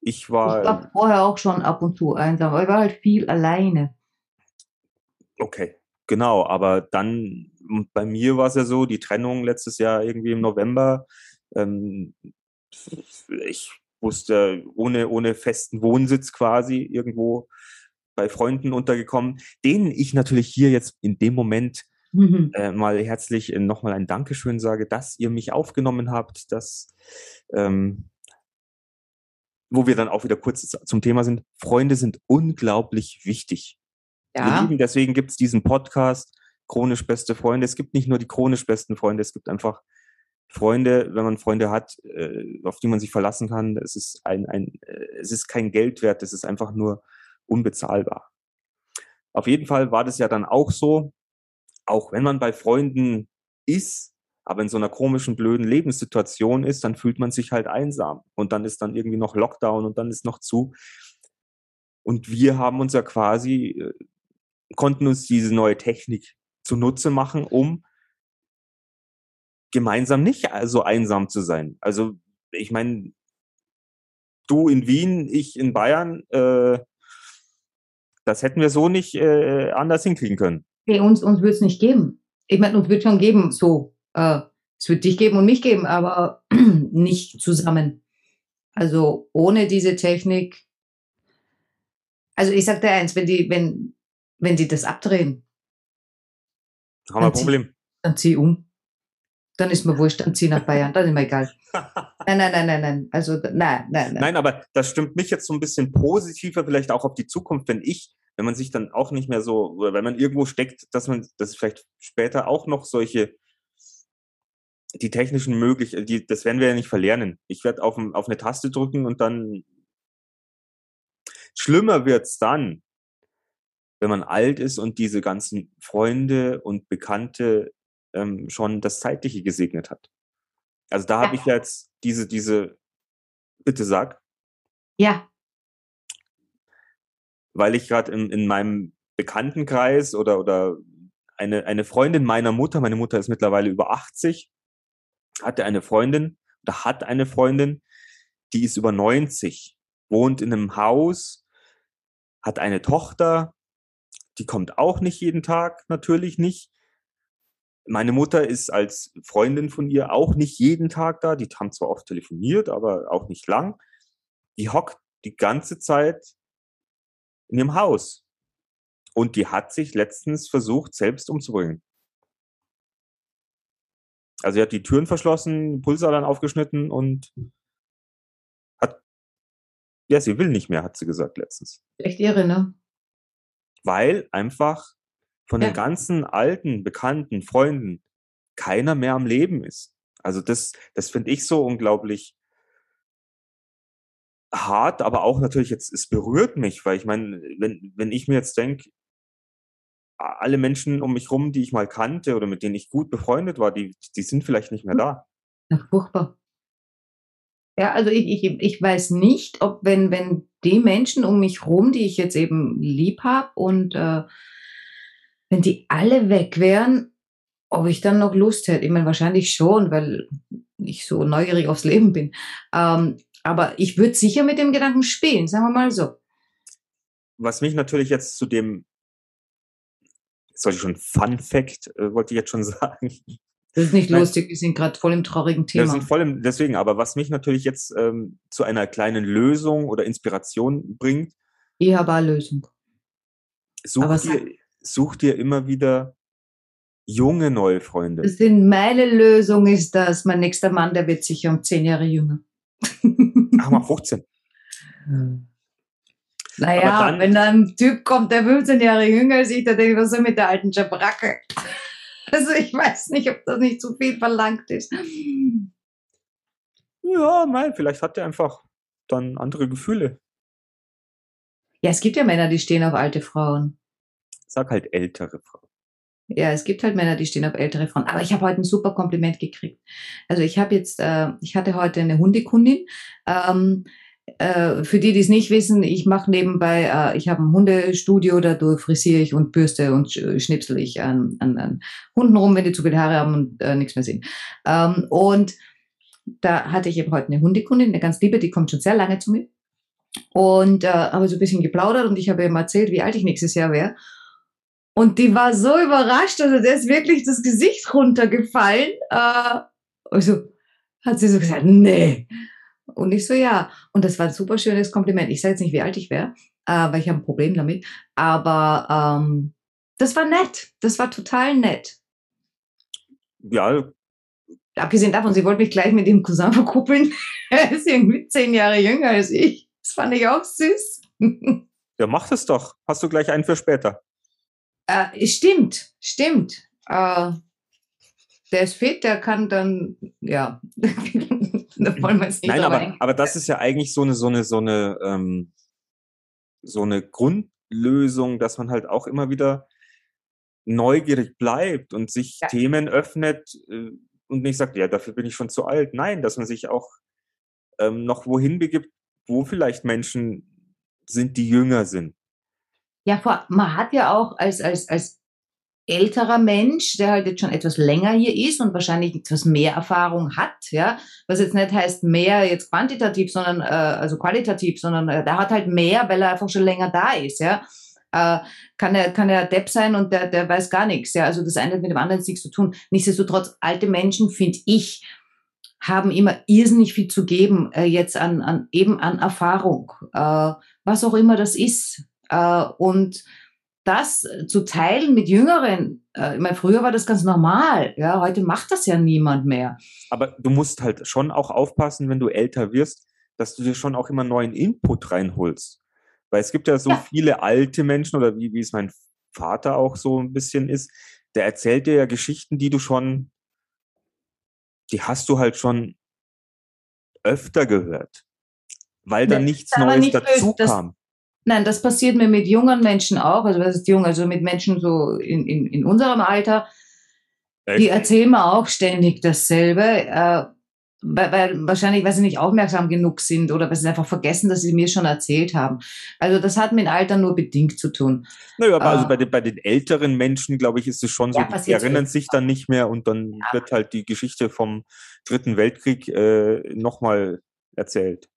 [SPEAKER 2] Ich war.
[SPEAKER 3] Ich war vorher auch schon ab und zu einsam, aber ich war halt viel alleine.
[SPEAKER 2] Okay, genau. Aber dann, bei mir war es ja so, die Trennung letztes Jahr irgendwie im November. Ähm, ich wusste, ohne, ohne festen Wohnsitz quasi irgendwo bei Freunden untergekommen, denen ich natürlich hier jetzt in dem Moment mhm. äh, mal herzlich äh, nochmal ein Dankeschön sage, dass ihr mich aufgenommen habt, dass ähm, wo wir dann auch wieder kurz zum Thema sind, Freunde sind unglaublich wichtig. Ja. Lieben, deswegen gibt es diesen Podcast, chronisch beste Freunde. Es gibt nicht nur die chronisch besten Freunde, es gibt einfach Freunde, wenn man Freunde hat, äh, auf die man sich verlassen kann. Es ist ein, ein äh, es ist kein Geld wert, es ist einfach nur unbezahlbar. Auf jeden Fall war das ja dann auch so, auch wenn man bei Freunden ist, aber in so einer komischen, blöden Lebenssituation ist, dann fühlt man sich halt einsam. Und dann ist dann irgendwie noch Lockdown und dann ist noch zu. Und wir haben uns ja quasi, äh, konnten uns diese neue Technik zunutze machen, um gemeinsam nicht so einsam zu sein. Also ich meine, du in Wien, ich in Bayern, äh, das hätten wir so nicht äh, anders hinkriegen können.
[SPEAKER 3] Nee, uns uns wird es nicht geben. Ich meine, uns wird schon geben, so. Äh, es wird dich geben und mich geben, aber nicht zusammen. Also ohne diese Technik. Also ich sage dir eins, wenn die, wenn, wenn die das abdrehen,
[SPEAKER 2] haben wir ein Problem.
[SPEAKER 3] Zieh, dann zieh um. Dann ist mir wurscht, dann zieh nach Bayern, dann ist mir egal. Nein, nein, nein, nein, nein. Also nein, nein, nein.
[SPEAKER 2] Nein, aber das stimmt mich jetzt so ein bisschen positiver, vielleicht auch auf die Zukunft, wenn ich wenn man sich dann auch nicht mehr so, oder wenn man irgendwo steckt, dass man, dass vielleicht später auch noch solche, die technischen Möglichkeiten, die, das werden wir ja nicht verlernen. Ich werde auf, auf eine Taste drücken und dann, schlimmer wird's dann, wenn man alt ist und diese ganzen Freunde und Bekannte ähm, schon das Zeitliche gesegnet hat. Also da habe ich jetzt diese, diese, bitte sag.
[SPEAKER 3] Ja,
[SPEAKER 2] weil ich gerade in, in meinem Bekanntenkreis oder, oder eine, eine Freundin meiner Mutter, meine Mutter ist mittlerweile über 80, hatte eine Freundin oder hat eine Freundin, die ist über 90, wohnt in einem Haus, hat eine Tochter, die kommt auch nicht jeden Tag, natürlich nicht. Meine Mutter ist als Freundin von ihr auch nicht jeden Tag da. Die haben zwar oft telefoniert, aber auch nicht lang. Die hockt die ganze Zeit in ihrem Haus. Und die hat sich letztens versucht, selbst umzubringen. Also sie hat die Türen verschlossen, Pulsadern aufgeschnitten und hat, ja, sie will nicht mehr, hat sie gesagt letztens.
[SPEAKER 3] Echt irre, ne?
[SPEAKER 2] Weil einfach von
[SPEAKER 3] Ja.
[SPEAKER 2] den ganzen alten, bekannten Freunden keiner mehr am Leben ist. Also das, das finde ich so unglaublich hart, aber auch natürlich jetzt, es berührt mich, weil ich meine, wenn, wenn ich mir jetzt denke, alle Menschen um mich rum, die ich mal kannte oder mit denen ich gut befreundet war, die, die sind vielleicht nicht mehr da.
[SPEAKER 3] Ja, furchtbar. Ja, also ich, ich, ich weiß nicht, ob wenn, wenn die Menschen um mich rum, die ich jetzt eben lieb habe und äh, wenn die alle weg wären, ob ich dann noch Lust hätte. Ich meine, wahrscheinlich schon, weil ich so neugierig aufs Leben bin. Ähm, aber ich würde sicher mit dem Gedanken spielen, sagen wir mal so.
[SPEAKER 2] Was mich natürlich jetzt zu dem, jetzt wollte ich schon Fun Fact, äh, wollte ich jetzt schon sagen.
[SPEAKER 3] Das ist nicht
[SPEAKER 2] Nein.
[SPEAKER 3] lustig, wir sind gerade voll im traurigen
[SPEAKER 2] Wir
[SPEAKER 3] Thema.
[SPEAKER 2] sind voll im, deswegen, aber was mich natürlich jetzt ähm, zu einer kleinen Lösung oder Inspiration bringt,
[SPEAKER 3] Ich habe eine Lösung.
[SPEAKER 2] such dir, such dir immer wieder junge neue Freunde.
[SPEAKER 3] Das sind meine Lösung ist das, mein nächster Mann, der wird sicher um zehn Jahre jünger.
[SPEAKER 2] Ach mal 15.
[SPEAKER 3] Naja,
[SPEAKER 2] dann-
[SPEAKER 3] wenn da ein Typ kommt, der 15 Jahre jünger ist, ich, da denke ich, was ist mit der alten Schabracke? Also ich weiß nicht, ob das nicht zu viel verlangt ist.
[SPEAKER 2] Ja, nein, vielleicht hat er einfach dann andere Gefühle.
[SPEAKER 3] Ja, es gibt ja Männer, die stehen auf alte Frauen.
[SPEAKER 2] Sag halt ältere Frauen.
[SPEAKER 3] Ja, es gibt halt Männer, die stehen auf ältere Frauen. Aber ich habe heute ein super Kompliment gekriegt. Also ich habe jetzt, äh, ich hatte heute eine Hundekundin. Ähm, äh, für die, die es nicht wissen, ich mache nebenbei, äh, ich habe ein Hundestudio, dadurch frisiere ich und bürste und sch schnipsel ich an, an, an Hunden rum, wenn die zu viele Haare haben und äh, nichts mehr sehen. Ähm, und da hatte ich eben heute eine Hundekundin, eine ganz liebe, die kommt schon sehr lange zu mir. Und äh, habe so ein bisschen geplaudert und ich habe ihm erzählt, wie alt ich nächstes Jahr wäre. Und die war so überrascht, also der ist wirklich das Gesicht runtergefallen. Äh, also hat sie so gesagt, nee. Und ich so, ja. Und das war ein super schönes Kompliment. Ich sage jetzt nicht, wie alt ich wäre, äh, weil ich habe ein Problem damit. Aber ähm, das war nett. Das war total nett.
[SPEAKER 2] Ja,
[SPEAKER 3] Abgesehen davon, sie wollte mich gleich mit dem Cousin verkuppeln. er ist irgendwie zehn Jahre jünger als ich. Das fand ich auch süß.
[SPEAKER 2] ja, mach das doch. Hast du gleich einen für später.
[SPEAKER 3] Äh, stimmt, stimmt. Äh, der ist fit, der kann dann, ja, da wollen wir jetzt nicht
[SPEAKER 2] Nein, aber, aber das ist ja eigentlich so eine, so eine, so eine, ähm, so eine Grundlösung, dass man halt auch immer wieder neugierig bleibt und sich
[SPEAKER 3] Ja.
[SPEAKER 2] Themen öffnet äh, und nicht sagt, ja, dafür bin ich schon zu alt. Nein, dass man sich auch ähm, noch wohin begibt, wo vielleicht Menschen sind, die jünger sind.
[SPEAKER 3] Ja, vor, man hat ja auch als, als, als älterer Mensch, der halt jetzt schon etwas länger hier ist und wahrscheinlich etwas mehr Erfahrung hat, ja, was jetzt nicht heißt mehr jetzt quantitativ, sondern äh, also qualitativ, sondern äh, der hat halt mehr, weil er einfach schon länger da ist, ja. Äh, kann er kann er Depp sein und der der weiß gar nichts, ja. Also das eine hat mit dem anderen nichts zu tun. Nichtsdestotrotz alte Menschen finde ich haben immer irrsinnig viel zu geben äh, jetzt an, an eben an Erfahrung, äh, was auch immer das ist. Äh, und das zu teilen mit Jüngeren, äh, ich meine, früher war das ganz normal, ja, heute macht das ja niemand mehr.
[SPEAKER 2] Aber du musst halt schon auch aufpassen, wenn du älter wirst, dass du dir schon auch immer neuen Input reinholst. Weil es gibt ja so
[SPEAKER 3] Ja.
[SPEAKER 2] viele alte Menschen oder wie, wie es mein Vater auch so ein bisschen ist, der erzählt dir ja Geschichten, die du schon, die hast du halt schon öfter gehört. Weil da nichts Neues
[SPEAKER 3] nicht
[SPEAKER 2] dazu
[SPEAKER 3] böse,
[SPEAKER 2] kam.
[SPEAKER 3] Nein, das passiert mir mit jungen Menschen auch, also was ist jung, also mit Menschen so in, in, in unserem Alter, die
[SPEAKER 2] Echt?
[SPEAKER 3] erzählen mir auch ständig dasselbe, äh, weil, weil wahrscheinlich, weil sie nicht aufmerksam genug sind oder weil sie einfach vergessen, dass sie mir schon erzählt haben. Also das hat mit Alter nur bedingt zu tun.
[SPEAKER 2] Naja, aber also
[SPEAKER 3] Ah.
[SPEAKER 2] bei den, bei den älteren Menschen, glaube ich, ist es schon
[SPEAKER 3] Ja,
[SPEAKER 2] so, die
[SPEAKER 3] passiert
[SPEAKER 2] erinnern sich dann nicht mehr und dann wird halt die Geschichte vom Dritten Weltkrieg äh, nochmal erzählt.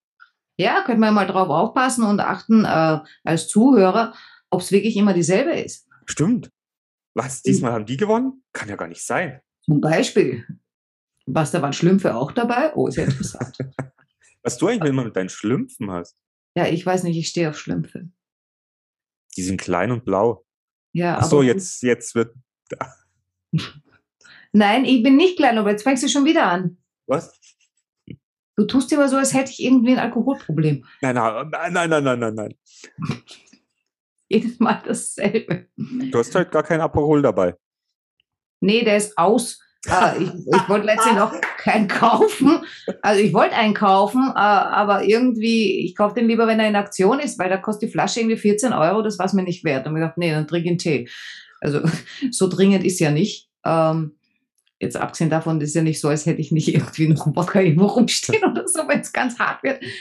[SPEAKER 3] Ja, könnte man mal drauf aufpassen und achten äh, als Zuhörer, ob es wirklich immer dieselbe ist.
[SPEAKER 2] Stimmt. Was, diesmal haben die gewonnen? Kann ja gar nicht sein.
[SPEAKER 3] Zum Beispiel, was da waren Schlümpfe auch dabei? Oh, sehr interessant.
[SPEAKER 2] Was du eigentlich immer mit deinen Schlümpfen hast.
[SPEAKER 3] Ja, ich weiß nicht, ich stehe auf Schlümpfe.
[SPEAKER 2] Die sind klein und blau.
[SPEAKER 3] Ja,
[SPEAKER 2] Ach so,
[SPEAKER 3] aber-
[SPEAKER 2] jetzt, jetzt wird.
[SPEAKER 3] Nein, ich bin nicht klein, aber jetzt fängst du schon wieder an.
[SPEAKER 2] Was?
[SPEAKER 3] Du tust immer so, als hätte ich irgendwie ein Alkoholproblem.
[SPEAKER 2] Nein, nein, nein, nein, nein, nein, nein.
[SPEAKER 3] Jedes Mal dasselbe.
[SPEAKER 2] Du hast halt gar kein Aperol dabei.
[SPEAKER 3] Nee, der ist aus. Äh, ich, ich wollte letztlich noch keinen kaufen. Also ich wollte einen kaufen, äh, aber irgendwie, ich kaufe den lieber, wenn er in Aktion ist, weil da kostet die Flasche irgendwie 14 Euro, das war es mir nicht wert. Und ich gedacht, nee, dann trink ich einen Tee. Also so dringend ist ja nicht. Ähm, jetzt abgesehen davon ist ja nicht so, als hätte ich nicht irgendwie noch einen Wodka irgendwo rumstehen oder so, wenn es ganz hart wird.
[SPEAKER 2] Gibt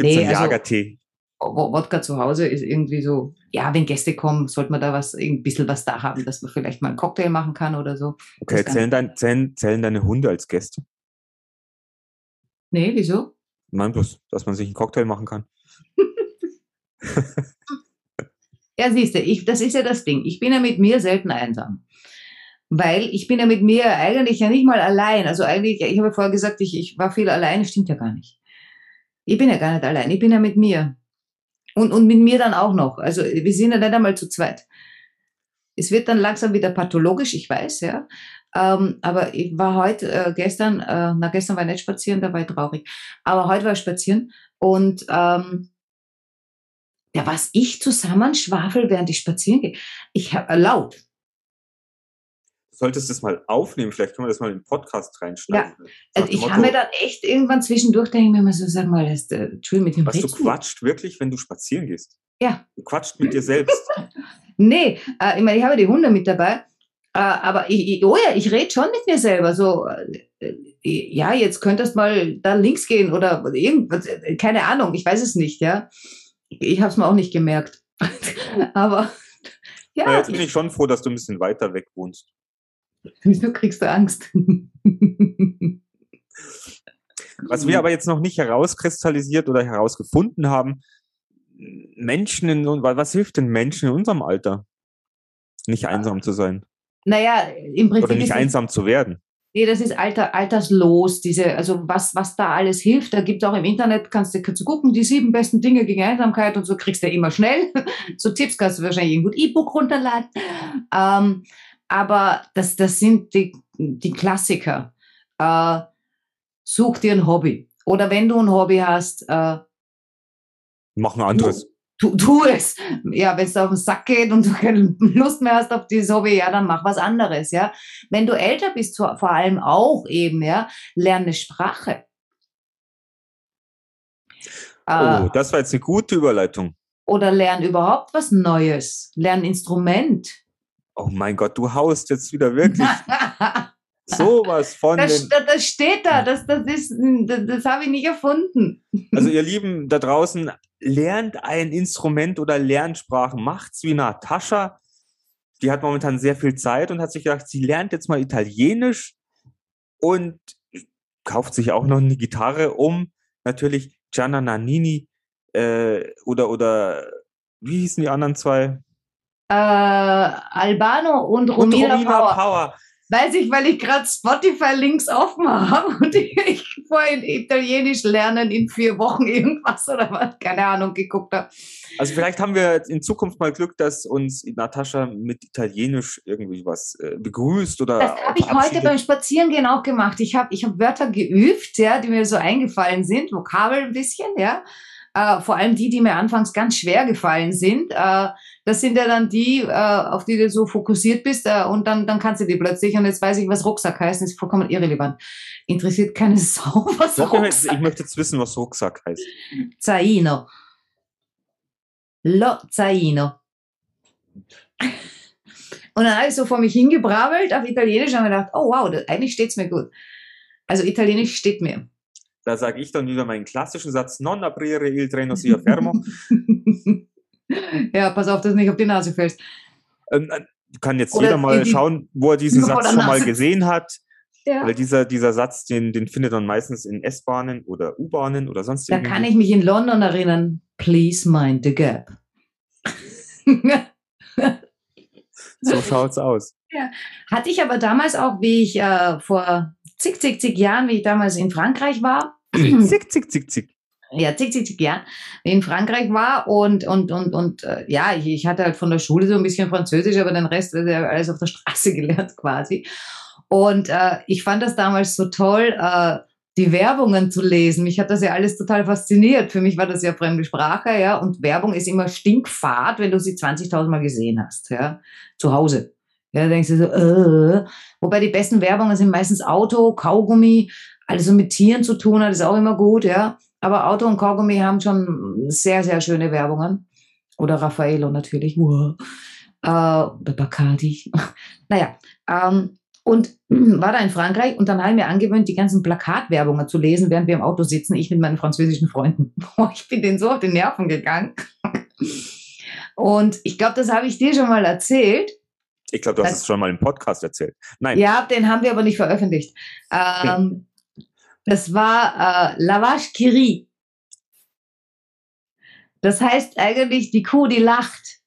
[SPEAKER 3] Nee,
[SPEAKER 2] einen
[SPEAKER 3] also-
[SPEAKER 2] Jagertee.
[SPEAKER 3] Wo- Wodka zu Hause ist irgendwie so, ja, wenn Gäste kommen, sollte man da was, ein bisschen was da haben, dass man vielleicht mal einen Cocktail machen kann oder so.
[SPEAKER 2] Okay,
[SPEAKER 3] das
[SPEAKER 2] zählen, dein, zählen, zählen deine Hunde als Gäste?
[SPEAKER 3] Nee, wieso?
[SPEAKER 2] Nein, bloß, dass man sich einen Cocktail machen kann.
[SPEAKER 3] Ja, siehst du, ich, das ist ja das Ding. Ich bin ja mit mir selten einsam. Weil ich bin ja mit mir eigentlich ja nicht mal allein. Also eigentlich, ich habe vorher gesagt, ich, ich war viel allein, stimmt ja gar nicht. Ich bin ja gar nicht allein, ich bin ja mit mir. Und, und mit mir dann auch noch. Also wir sind ja nicht einmal zu zweit. Es wird dann langsam wieder pathologisch, ich weiß, ja. Ähm, aber ich war heute, äh, gestern, äh, na gestern war ich nicht spazieren, da war ich traurig. Aber heute war ich spazieren und ähm, ja, was ich zusammenschwafel, während ich spazieren gehe. Ich habe laut.
[SPEAKER 2] Du solltest das mal aufnehmen, vielleicht können wir das mal in den Podcast reinschneiden. Nach
[SPEAKER 3] Also ich habe mir dann echt irgendwann zwischendurch denke ich mir immer so, sag mal, das, äh, Entschuldigung, mit dem
[SPEAKER 2] Was du
[SPEAKER 3] redest du?
[SPEAKER 2] quatscht wirklich, wenn du spazieren gehst.
[SPEAKER 3] Ja.
[SPEAKER 2] Du quatscht mit dir selbst.
[SPEAKER 3] Nee, äh, ich meine, ich habe die Hunde mit dabei, äh, aber ich, ich, oh ja, ich rede schon mit mir selber. So, äh, äh, ja, jetzt könntest mal da links gehen oder irgendwas, äh, keine Ahnung, ich weiß es nicht, ja. Ich habe es mir auch nicht gemerkt. aber
[SPEAKER 2] Na,
[SPEAKER 3] ja,
[SPEAKER 2] jetzt bin ich schon froh, dass du ein bisschen weiter weg wohnst.
[SPEAKER 3] Wieso kriegst du Angst?
[SPEAKER 2] Was wir aber jetzt noch nicht herauskristallisiert oder herausgefunden haben, Menschen in, was hilft denn Menschen in unserem Alter? Nicht einsam zu sein
[SPEAKER 3] naja, im Prinzip
[SPEAKER 2] oder nicht einsam zu werden.
[SPEAKER 3] Nee, das ist alter, alterslos, diese, also was, was da alles hilft. Da gibt es auch im Internet, kannst du, kannst du gucken, die sieben besten Dinge gegen Einsamkeit und so kriegst du immer schnell. so Tipps kannst du wahrscheinlich irgendwo E-Book runterladen. Ähm, aber das, das sind die, die Klassiker. Äh, such dir ein Hobby. Oder wenn du ein Hobby hast, äh,
[SPEAKER 2] Mach ein anderes.
[SPEAKER 3] tu, tu es. Ja, wenn es auf den Sack geht und du keine Lust mehr hast auf dieses Hobby, ja, dann mach was anderes, ja. Wenn du älter bist, vor, allem auch eben, ja, lerne eine Sprache. Äh,
[SPEAKER 2] Oh, das war jetzt eine gute Überleitung.
[SPEAKER 3] oder lern überhaupt was Neues. Lern ein Instrument.
[SPEAKER 2] Oh mein Gott, du haust jetzt wieder wirklich sowas von
[SPEAKER 3] Das, das, das steht da, das, das, ist, das, das habe ich nicht erfunden.
[SPEAKER 2] Also ihr Lieben da draußen, lernt ein Instrument oder lernt Sprachen. Macht's wie Natascha. Die hat momentan sehr viel Zeit und hat sich gedacht, sie lernt jetzt mal Italienisch und kauft sich auch noch eine Gitarre, um natürlich Gianna Nannini äh, oder oder wie hießen die anderen zwei?
[SPEAKER 3] Äh, Albano und
[SPEAKER 2] Und
[SPEAKER 3] Romina,
[SPEAKER 2] Romina
[SPEAKER 3] Power.
[SPEAKER 2] Power.
[SPEAKER 3] Weiß ich, weil ich gerade Spotify-Links offen habe und ich vorhin Italienisch lernen in vier Wochen irgendwas oder was, keine Ahnung, geguckt habe.
[SPEAKER 2] Also vielleicht haben wir in Zukunft mal Glück, dass uns Natascha mit Italienisch irgendwie was äh, begrüßt oder
[SPEAKER 3] Das habe ich heute beim Spazierengehen auch gemacht. Ich habe ich hab Wörter geübt, ja, die mir so eingefallen sind, Vokabel ein bisschen, ja. Äh, vor allem die, die mir anfangs ganz schwer gefallen sind. Äh, das sind ja dann die, äh, auf die du so fokussiert bist äh, und dann, dann kannst du die plötzlich. Und jetzt weiß ich, was Rucksack heißt, das ist vollkommen irrelevant. Interessiert keine Sau, was
[SPEAKER 2] Doch,
[SPEAKER 3] Rucksack
[SPEAKER 2] ich möchte jetzt wissen, was Rucksack heißt.
[SPEAKER 3] Zaino. Lo Zaino. Und dann habe ich so vor mich hingebrabbelt auf Italienisch und habe mir gedacht, oh wow, das, eigentlich steht's mir gut. Also Italienisch steht mir.
[SPEAKER 2] Da sage ich dann wieder meinen klassischen Satz, non aprire il treno sia fermo.
[SPEAKER 3] ja, pass auf, dass du nicht auf die Nase fällst.
[SPEAKER 2] ähm, äh, kann jetzt
[SPEAKER 3] Oder
[SPEAKER 2] jeder mal
[SPEAKER 3] die-
[SPEAKER 2] schauen, wo er diesen Satz schon mal gesehen hat.
[SPEAKER 3] Ja.
[SPEAKER 2] Weil dieser, dieser Satz, den, den findet man meistens in S-Bahnen oder U-Bahnen oder sonst
[SPEAKER 3] Da kann ich mich in London erinnern. Please mind the gap.
[SPEAKER 2] So schaut's aus.
[SPEAKER 3] Hatte ich aber damals auch, wie ich äh, vor zig, zig, zig Jahren, wie ich damals in Frankreich war,
[SPEAKER 2] zick, zick, zick, zick.
[SPEAKER 3] ja, zig, zig, zig Jahren in Frankreich war und, und, und, und äh, ja, ich, ich hatte halt von der Schule so ein bisschen Französisch, aber den Rest also alles auf der Straße gelernt quasi. Und äh, ich fand das damals so toll, äh, die Werbungen zu lesen. Mich hat das ja alles total fasziniert. Für mich war das ja fremde Sprache, ja, und Werbung ist immer stinkfad, wenn du sie 20.000 Mal gesehen hast, ja, zu Hause. Ja, da denkst du so, äh. Wobei die besten Werbungen sind meistens Auto, Kaugummi, alles so mit Tieren zu tun hat, ist auch immer gut, ja. Aber Auto und Kaugummi haben schon sehr, sehr schöne Werbungen. Oder Raffaello natürlich. Wow. Äh, Bacardi. naja, ähm, und war da in Frankreich und dann habe ich mir angewöhnt, die ganzen Plakatwerbungen zu lesen, während wir im Auto sitzen, ich mit meinen französischen Freunden. ich bin denen so auf den Nerven gegangen. Und ich glaube, das habe ich dir schon mal erzählt.
[SPEAKER 2] Ich glaube, du hast es schon mal im Podcast erzählt. Nein.
[SPEAKER 3] Ja, den haben wir aber nicht veröffentlicht. Ähm, das war äh, Lavage Kiri. Das heißt eigentlich die Kuh, die lacht.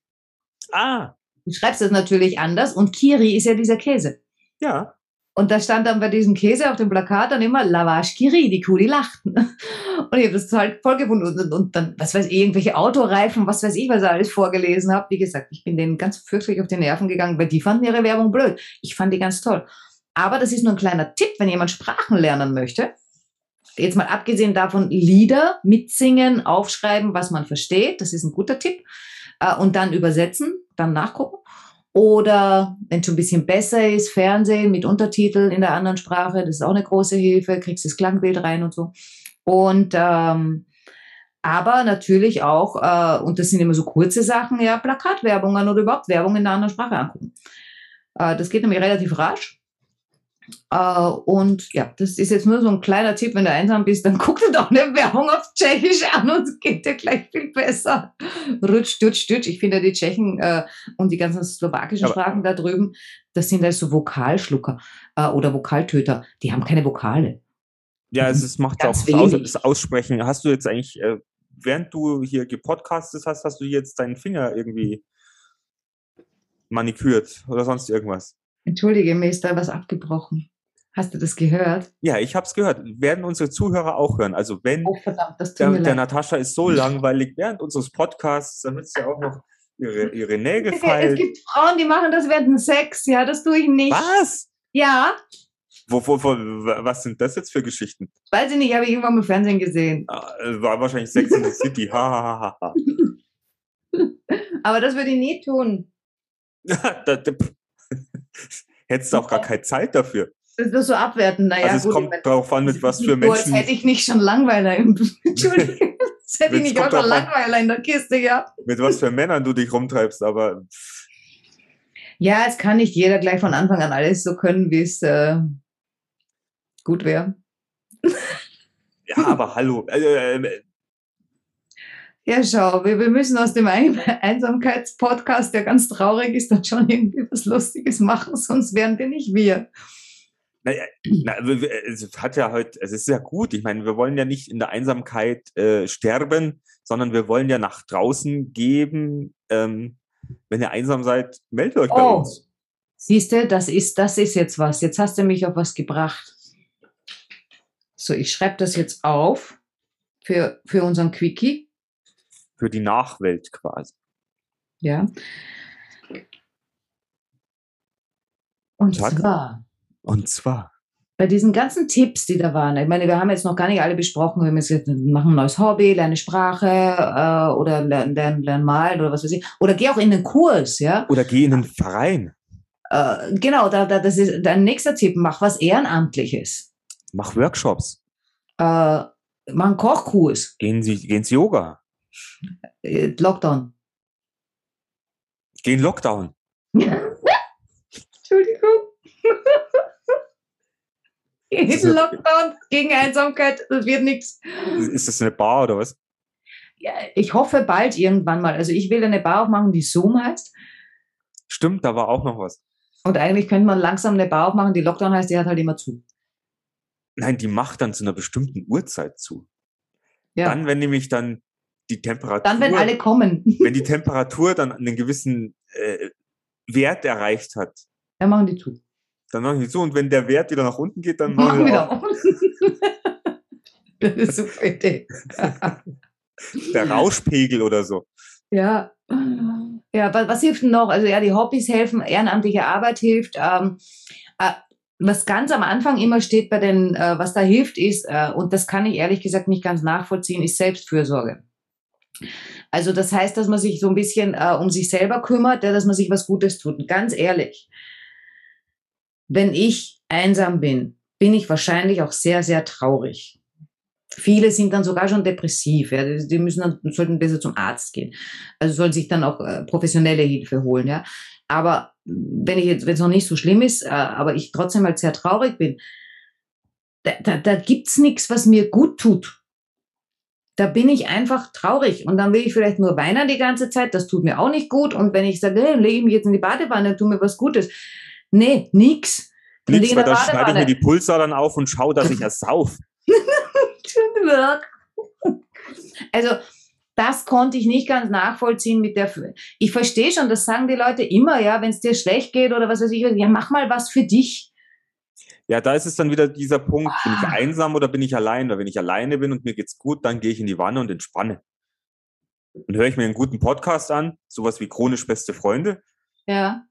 [SPEAKER 2] Ah.
[SPEAKER 3] Du schreibst es natürlich anders und Kiri ist ja dieser Käse.
[SPEAKER 2] Ja.
[SPEAKER 3] Und da stand dann bei diesem Käse auf dem Plakat dann immer Lavage Kiri, die Kuh, die lacht. Und ich habe das halt voll gefunden. Und, und, und, dann, was weiß ich, irgendwelche Autoreifen, was weiß ich, was ich alles vorgelesen habe. Wie gesagt, ich bin denen ganz fürchterlich auf die Nerven gegangen, weil die fanden ihre Werbung blöd. Ich fand die ganz toll. Aber das ist nur ein kleiner Tipp, wenn jemand Sprachen lernen möchte. Jetzt mal abgesehen davon, Lieder mitsingen, aufschreiben, was man versteht. Das ist ein guter Tipp. Äh, und dann übersetzen, dann nachgucken. Oder wenn es schon ein bisschen besser ist, Fernsehen mit Untertiteln in der anderen Sprache, das ist auch eine große Hilfe, kriegst das Klangbild rein und so. Und ähm, aber natürlich auch, äh, und das sind immer so kurze Sachen, ja, Plakatwerbungen oder überhaupt Werbung in einer anderen Sprache angucken. Äh, das geht nämlich relativ rasch. Uh, und ja, das ist jetzt nur so ein kleiner Tipp, wenn du einsam bist, dann guck dir doch eine Werbung auf Tschechisch an und es geht dir gleich viel besser. Rutsch, stutsch, stutsch. Ich finde die Tschechen äh, und die ganzen slowakischen Aber Sprachen da drüben, das sind also Vokalschlucker äh, oder Vokaltöter. Die haben keine Vokale.
[SPEAKER 2] Ja, es, es macht Ganz auch das, das Aussprechen. Hast du jetzt eigentlich, äh, während du hier gepodcastet hast, hast du jetzt deinen Finger irgendwie manikürt oder sonst irgendwas?
[SPEAKER 3] Entschuldige, mir ist da was abgebrochen. Hast du das gehört?
[SPEAKER 2] Ja, ich habe es gehört. Werden unsere Zuhörer auch hören. Also wenn
[SPEAKER 3] oh, verdammt, das
[SPEAKER 2] der, der Natascha ist so langweilig während unseres Podcasts, damit sie auch noch ihre, ihre Nägel feilt.
[SPEAKER 3] Es gibt Frauen, die machen das während Sex. Ja, das tue ich nicht.
[SPEAKER 2] Was?
[SPEAKER 3] Ja.
[SPEAKER 2] Wo, wo, wo, was sind das jetzt für Geschichten?
[SPEAKER 3] Weiß ich nicht, habe ich irgendwann im Fernsehen gesehen.
[SPEAKER 2] Ah, war wahrscheinlich Sex in the City. Ha, ha, ha, ha.
[SPEAKER 3] Aber das würde ich nie tun.
[SPEAKER 2] Hättest du auch gar keine Zeit dafür.
[SPEAKER 3] Das ist so abwerten. Naja,
[SPEAKER 2] also es
[SPEAKER 3] gut,
[SPEAKER 2] kommt darauf an, mit was für Menschen.
[SPEAKER 3] Als hätte ich nicht schon Langweiler im Entschuldigung. Das hätte ich nicht auch schon Langweiler in der Kiste, ja.
[SPEAKER 2] Mit was für Männern du dich rumtreibst, aber.
[SPEAKER 3] Ja, es kann nicht jeder gleich von Anfang an alles so können, wie es äh, gut wäre.
[SPEAKER 2] ja, aber hallo. Äh, äh,
[SPEAKER 3] ja, schau, wir, wir müssen aus dem Einsamkeitspodcast, der ganz traurig ist, dann schon irgendwie was Lustiges machen, sonst wären wir nicht wir.
[SPEAKER 2] Naja, na, es hat ja heute, es ist ja gut. Ich meine, wir wollen ja nicht in der Einsamkeit äh, sterben, sondern wir wollen ja nach draußen geben. Ähm, wenn ihr einsam seid, meldet euch oh. bei uns.
[SPEAKER 3] Siehst du, das ist, das ist jetzt was. Jetzt hast du mich auf was gebracht. So, ich schreibe das jetzt auf für, für unseren Quickie
[SPEAKER 2] für die Nachwelt quasi.
[SPEAKER 3] Ja. Und Sag. zwar.
[SPEAKER 2] Und zwar.
[SPEAKER 3] Bei diesen ganzen Tipps, die da waren, ich meine, wir haben jetzt noch gar nicht alle besprochen, wir müssen jetzt machen ein neues Hobby, lerne Sprache äh, oder lerne lern, lern malen oder was weiß ich. Oder geh auch in einen Kurs, ja.
[SPEAKER 2] Oder geh in einen Verein.
[SPEAKER 3] Äh, genau, da, da, das ist dein nächster Tipp. Mach was Ehrenamtliches.
[SPEAKER 2] Mach Workshops.
[SPEAKER 3] Äh, mach einen Kochkurs.
[SPEAKER 2] Gehen Sie, gehen Sie Yoga.
[SPEAKER 3] Äh, Lockdown.
[SPEAKER 2] Gehen Lockdown.
[SPEAKER 3] Entschuldigung. Gegen Lockdown, gegen Einsamkeit, das wird nichts.
[SPEAKER 2] Ist das eine Bar oder was?
[SPEAKER 3] Ja, ich hoffe bald irgendwann mal. Also ich will eine Bar aufmachen, die Zoom heißt.
[SPEAKER 2] Stimmt, da war auch noch was.
[SPEAKER 3] Und eigentlich könnte man langsam eine Bar aufmachen, die Lockdown heißt, die hat halt immer zu.
[SPEAKER 2] Nein, die macht dann zu einer bestimmten Uhrzeit zu. Ja. Dann, wenn nämlich dann die Temperatur.
[SPEAKER 3] Dann, wenn alle kommen.
[SPEAKER 2] wenn die Temperatur dann einen gewissen äh, Wert erreicht hat.
[SPEAKER 3] Dann machen die zu.
[SPEAKER 2] Dann machen die zu. Und wenn der Wert wieder nach unten geht, dann machen, machen wir auch.
[SPEAKER 3] Das ist super Idee.
[SPEAKER 2] Der Rauschpegel oder so.
[SPEAKER 3] Ja. Ja, was, was hilft denn noch? Also ja, die Hobbys helfen, ehrenamtliche Arbeit hilft. Ähm, äh, was ganz am Anfang immer steht bei den, äh, was da hilft, ist, äh, und das kann ich ehrlich gesagt nicht ganz nachvollziehen, ist Selbstfürsorge. Also das heißt, dass man sich so ein bisschen äh, um sich selber kümmert, dass man sich was Gutes tut. Ganz ehrlich, wenn ich einsam bin, bin ich wahrscheinlich auch sehr, sehr traurig. Viele sind dann sogar schon depressiv. Ja. Die müssen dann, sollten besser zum Arzt gehen. Also sollen sich dann auch äh, professionelle Hilfe holen. Ja. Aber wenn ich jetzt, wenn es noch nicht so schlimm ist, äh, aber ich trotzdem halt sehr traurig bin, da, da, da gibt's nichts, was mir gut tut. Da bin ich einfach traurig und dann will ich vielleicht nur weinen die ganze Zeit. Das tut mir auch nicht gut. Und wenn ich sage, hey, lege ich mich jetzt in die Badewanne, tu mir was Gutes. Nee, nix. Dann
[SPEAKER 2] Nix, weil da schneide ich mir die Pulsadern auf und schaue, dass ich ersauf.
[SPEAKER 3] Also, das konnte ich nicht ganz nachvollziehen mit der. Ich verstehe schon, das sagen die Leute immer, ja, wenn es dir schlecht geht oder was weiß ich, ja, mach mal was für dich.
[SPEAKER 2] Ja, da ist es dann wieder dieser Punkt, bin ich
[SPEAKER 3] Ah.
[SPEAKER 2] einsam oder bin ich allein? Weil wenn ich alleine bin und mir geht's gut, dann gehe ich in die Wanne und entspanne. Dann höre ich mir einen guten Podcast an, sowas wie chronisch beste Freunde.
[SPEAKER 3] Ja.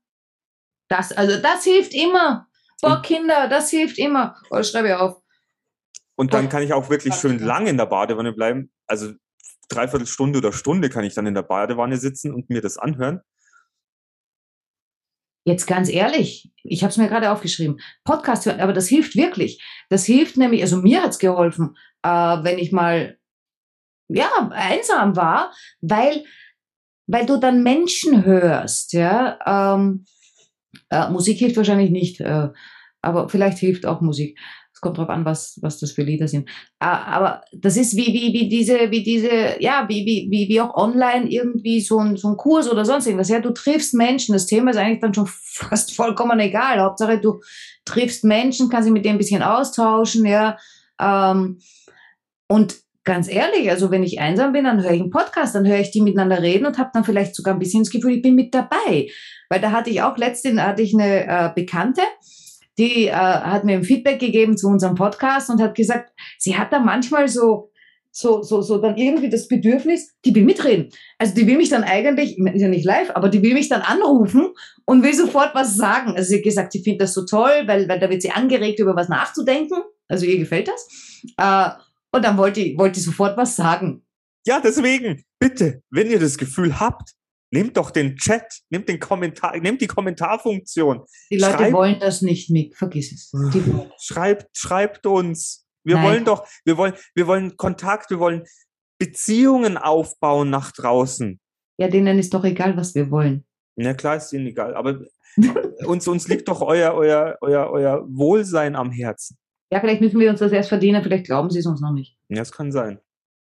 [SPEAKER 3] Das, also, das hilft immer. Boah,
[SPEAKER 2] Und-
[SPEAKER 3] Kinder, das hilft immer. Oh, schreibe ich auf.
[SPEAKER 2] Und dann kann ich auch wirklich schön lang in der Badewanne bleiben. Also dreiviertel Stunde oder Stunde kann ich dann in der Badewanne sitzen und mir das anhören.
[SPEAKER 3] Jetzt ganz ehrlich, ich habe es mir gerade aufgeschrieben. Podcast hören, aber das hilft wirklich. Das hilft nämlich, also mir hat's geholfen, äh, wenn ich mal ja einsam war, weil weil du dann Menschen hörst, ja. Ähm, äh, Musik hilft wahrscheinlich nicht, äh, aber vielleicht hilft auch Musik. Kommt drauf an, was was das für Lieder sind. Aber das ist wie wie wie diese wie diese ja wie wie wie wie auch online irgendwie so ein so ein Kurs oder sonst irgendwas. Ja, du triffst Menschen. Das Thema ist eigentlich dann schon fast vollkommen egal. Hauptsache du triffst Menschen, kannst dich mit denen ein bisschen austauschen, ja. Ähm, und ganz ehrlich, also wenn ich einsam bin, dann höre ich einen Podcast, dann höre ich die miteinander reden und habe dann vielleicht sogar ein bisschen das Gefühl, ich bin mit dabei. Weil da hatte ich auch letztens hatte ich eine äh, Bekannte, die äh, hat mir ein Feedback gegeben zu unserem Podcast und hat gesagt, sie hat da manchmal so so, so, so dann irgendwie das Bedürfnis, die will mitreden. Also die will mich dann eigentlich, ist ja nicht live, aber die will mich dann anrufen und will sofort was sagen. Also sie hat gesagt, sie findet das so toll, weil, weil da wird sie angeregt, über was nachzudenken. Also ihr gefällt das. Äh, und dann wollte ich, wollte ich sofort was sagen.
[SPEAKER 2] Ja, deswegen, bitte, wenn ihr das Gefühl habt, nehmt doch den Chat, nehmt den Kommentar, nehmt die Kommentarfunktion,
[SPEAKER 3] Die Leute
[SPEAKER 2] Schreib-
[SPEAKER 3] wollen das nicht mit, vergiss es.
[SPEAKER 2] Schreibt, schreibt uns. Wir
[SPEAKER 3] Nein.
[SPEAKER 2] wollen doch, wir wollen, wir wollen Kontakt, wir wollen Beziehungen aufbauen nach draußen.
[SPEAKER 3] Ja, denen ist doch egal, was wir wollen.
[SPEAKER 2] Na klar, ist ihnen egal, aber uns, uns liegt doch euer, euer, euer, euer Wohlsein am Herzen.
[SPEAKER 3] Ja, vielleicht müssen wir uns das erst verdienen, vielleicht glauben sie es uns noch nicht.
[SPEAKER 2] Ja, das kann sein.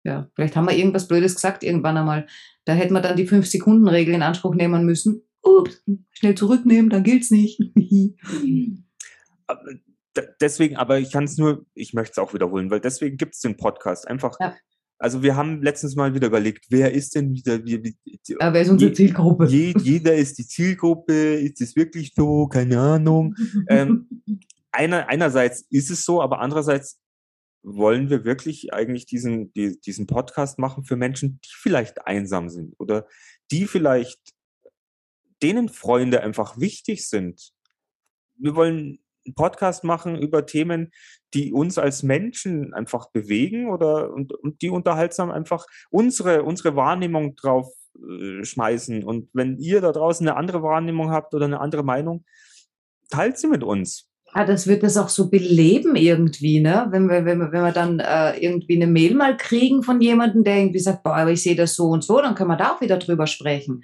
[SPEAKER 3] Ja, vielleicht haben wir irgendwas Blödes gesagt irgendwann einmal. Da hätten wir dann die 5-Sekunden-Regel in Anspruch nehmen müssen. Ups, schnell zurücknehmen, dann gilt's nicht.
[SPEAKER 2] Aber d- Deswegen, aber ich kann es nur, ich möchte es auch wiederholen, weil deswegen gibt es den Podcast. Einfach,
[SPEAKER 3] Ja.
[SPEAKER 2] also wir haben letztens mal wieder überlegt, wer ist denn wieder, wie, wie, die-
[SPEAKER 3] Aber wer ist unsere
[SPEAKER 2] Je-
[SPEAKER 3] Zielgruppe?
[SPEAKER 2] je, jeder ist die Zielgruppe, ist es wirklich so, keine Ahnung. ähm, Einer, einerseits ist es so, aber andererseits wollen wir wirklich eigentlich diesen, die, diesen Podcast machen für Menschen, die vielleicht einsam sind oder die vielleicht denen Freunde einfach wichtig sind. Wir wollen einen Podcast machen über Themen, die uns als Menschen einfach bewegen oder und, und die unterhaltsam einfach unsere, unsere Wahrnehmung drauf äh, schmeißen. Und wenn ihr da draußen eine andere Wahrnehmung habt oder eine andere Meinung, teilt sie mit uns.
[SPEAKER 3] Ah, das wird das auch so beleben irgendwie, ne? Wenn wir, wenn wir, wenn wir dann äh, irgendwie eine Mail mal kriegen von jemandem, der irgendwie sagt, boah, aber ich sehe das so und so, dann können wir da auch wieder drüber sprechen.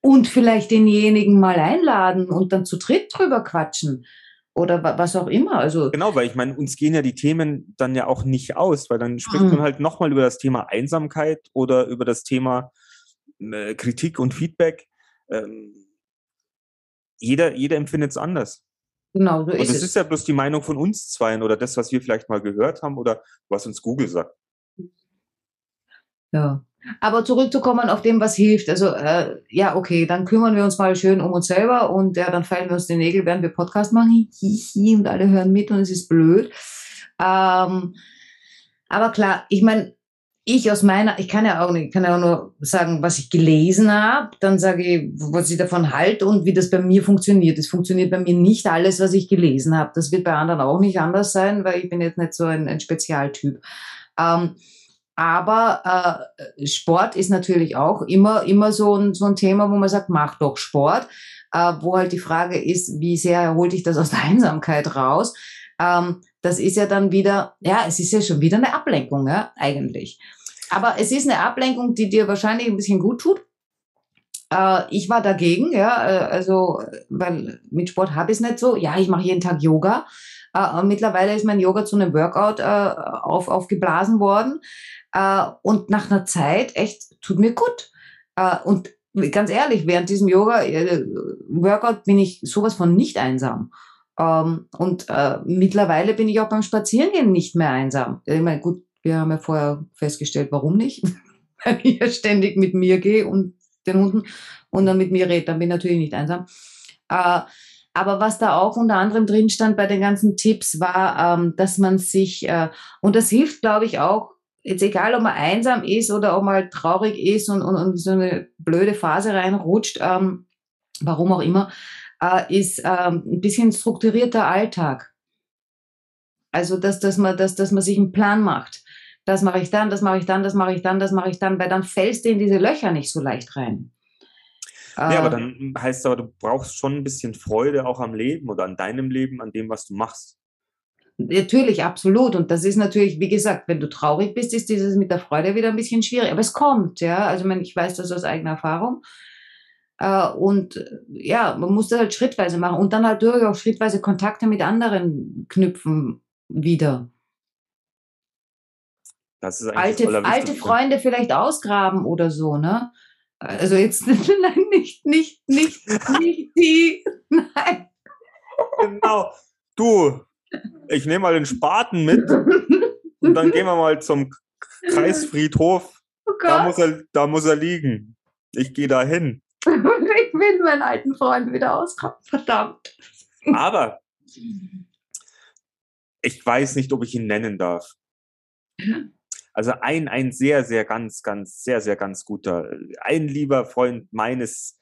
[SPEAKER 3] Und vielleicht denjenigen mal einladen und dann zu dritt drüber quatschen. Oder wa- was auch immer. Also,
[SPEAKER 2] Genau, weil ich meine, uns gehen ja die Themen dann ja auch nicht aus, weil dann spricht
[SPEAKER 3] Mhm.
[SPEAKER 2] man halt nochmal über das Thema Einsamkeit oder über das Thema äh, Kritik und Feedback. Ähm, jeder, jeder empfindet es anders.
[SPEAKER 3] Genau, so
[SPEAKER 2] Und
[SPEAKER 3] ist
[SPEAKER 2] es
[SPEAKER 3] es.
[SPEAKER 2] ist ja bloß die Meinung von uns zweien oder das, was wir vielleicht mal gehört haben oder was uns Google sagt.
[SPEAKER 3] Ja. Aber zurückzukommen auf dem, was hilft. Also, äh, ja, okay, dann kümmern wir uns mal schön um uns selber und ja, dann feilen wir uns die Nägel, während wir Podcast machen. Und alle hören mit und es ist blöd. Ähm, Aber klar, ich meine, ich aus meiner, ich kann ja auch nicht, ich kann ja auch nur sagen, was ich gelesen habe, dann sage ich, was ich davon halte und wie das bei mir funktioniert. Es funktioniert bei mir nicht alles, was ich gelesen habe. Das wird bei anderen auch nicht anders sein, weil ich bin jetzt nicht so ein, ein Spezialtyp. Ähm, aber äh, Sport ist natürlich auch immer, immer so ein, so ein Thema, wo man sagt, mach doch Sport. Äh, wo halt die Frage ist, wie sehr holt dich das aus der Einsamkeit raus? Ähm, das ist ja dann wieder, ja, es ist ja schon wieder eine Ablenkung, ja, eigentlich. Aber es ist eine Ablenkung, die dir wahrscheinlich ein bisschen gut tut. Äh, ich war dagegen, ja, äh, also, weil mit Sport habe ich es nicht so. Ja, ich mache jeden Tag Yoga. Äh, mittlerweile ist mein Yoga zu einem Workout auf, aufgeblasen worden. Und nach einer Zeit, echt, tut mir gut. Und ganz ehrlich, während diesem Yoga-Workout bin ich sowas von nicht einsam. Ähm, und äh, mittlerweile bin ich auch beim Spazierengehen nicht mehr einsam. Ich meine, gut, wir haben ja vorher festgestellt, warum nicht. Weil ich ja ständig mit mir gehe und den Hunden und dann mit mir rede, dann bin ich natürlich nicht einsam. Äh, aber was da auch unter anderem drin stand bei den ganzen Tipps, war, ähm, dass man sich, äh, und das hilft, glaube ich, auch, jetzt egal, ob man einsam ist oder ob man halt traurig ist und, und, und so eine blöde Phase reinrutscht, ähm, warum auch immer, äh, ist ähm, ein bisschen strukturierter Alltag. Also, dass, dass, man, dass, dass man sich einen Plan macht. Das mache ich dann, das mache ich dann, das mache ich dann, das mache ich dann, weil dann fällst du in diese Löcher nicht so leicht rein.
[SPEAKER 2] Ja, aber ähm. dann heißt es aber, du brauchst schon ein bisschen Freude auch am Leben oder an deinem Leben, an dem, was du machst.
[SPEAKER 3] Natürlich, absolut. Und das ist natürlich, wie gesagt, wenn du traurig bist, ist dieses mit der Freude wieder ein bisschen schwierig. Aber es kommt, ja. Also ich weiß das aus eigener Erfahrung. Äh, und ja, man muss das halt schrittweise machen und dann halt durch auch schrittweise Kontakte mit anderen knüpfen wieder.
[SPEAKER 2] Das ist
[SPEAKER 3] alte, alte Freunde vielleicht ausgraben oder so, ne? Also jetzt nein, nicht, nicht, nicht, nicht die. Nein.
[SPEAKER 2] Genau. Du, ich nehme mal den Spaten mit und dann gehen wir mal zum Kreisfriedhof. Oh da, muss er, da muss er liegen. Ich gehe da hin.
[SPEAKER 3] ich will meinen alten Freund wieder ausgraben. Verdammt.
[SPEAKER 2] Aber ich weiß nicht, ob ich ihn nennen darf. Also ein, ein sehr, sehr, ganz, ganz, sehr, sehr, ganz guter, ein lieber Freund meines,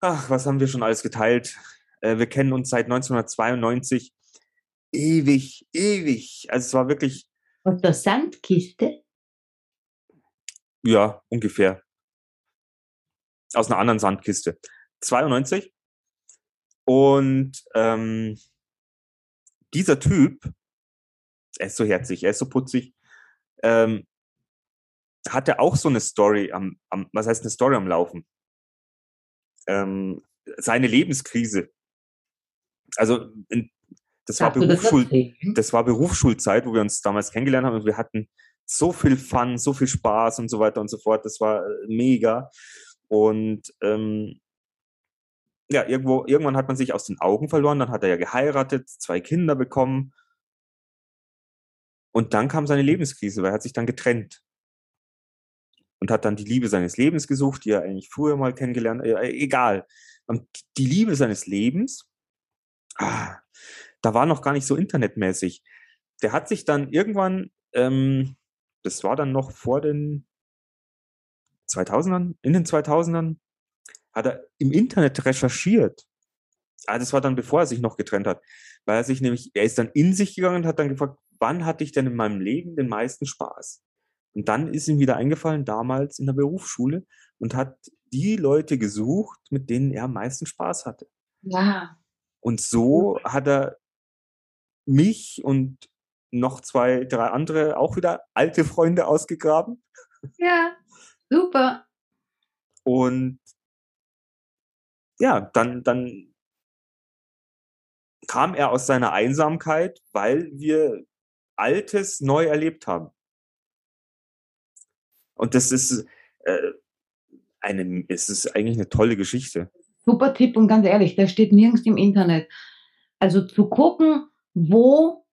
[SPEAKER 2] ach, was haben wir schon alles geteilt? Äh, wir kennen uns seit 1992. Ewig, ewig. Also es war wirklich.
[SPEAKER 3] Aus der Sandkiste?
[SPEAKER 2] Ja, ungefähr. Aus einer anderen Sandkiste. 92. Und ähm, dieser Typ, er ist so herzig, er ist so putzig, ähm, hatte auch so eine Story am, am, was heißt eine Story am Laufen? Ähm, seine Lebenskrise. Also in, das war, Berufsschul das war Berufsschulzeit, wo wir uns damals kennengelernt haben und wir hatten so viel Fun, so viel Spaß und so weiter und so fort. Das war mega. Und ähm, ja, irgendwo, irgendwann hat man sich aus den Augen verloren, dann hat er ja geheiratet, zwei Kinder bekommen und dann kam seine Lebenskrise, weil er hat sich dann getrennt. Und hat dann die Liebe seines Lebens gesucht, die er eigentlich früher mal kennengelernt hat. Äh, egal. Und die Liebe seines Lebens, ah, da war noch gar nicht so internetmäßig. Der hat sich dann irgendwann, ähm, das war dann noch vor den 2000ern, in den 2000ern, hat er im Internet recherchiert. Ah, das war dann, bevor er sich noch getrennt hat. Weil er sich nämlich, er ist dann in sich gegangen und hat dann gefragt, wann hatte ich denn in meinem Leben den meisten Spaß? Und dann ist ihm wieder eingefallen, damals in der Berufsschule und hat die Leute gesucht, mit denen er am meisten Spaß hatte.
[SPEAKER 3] Ja.
[SPEAKER 2] Und so hat er mich und noch zwei, drei andere auch wieder alte Freunde ausgegraben.
[SPEAKER 3] Ja, super.
[SPEAKER 2] Und ja, dann, dann kam er aus seiner Einsamkeit, weil wir Altes neu erlebt haben. Und das ist äh, eine, es ist eigentlich eine tolle Geschichte.
[SPEAKER 3] Super Tipp und ganz ehrlich, der steht nirgends im Internet. Also zu gucken, wo,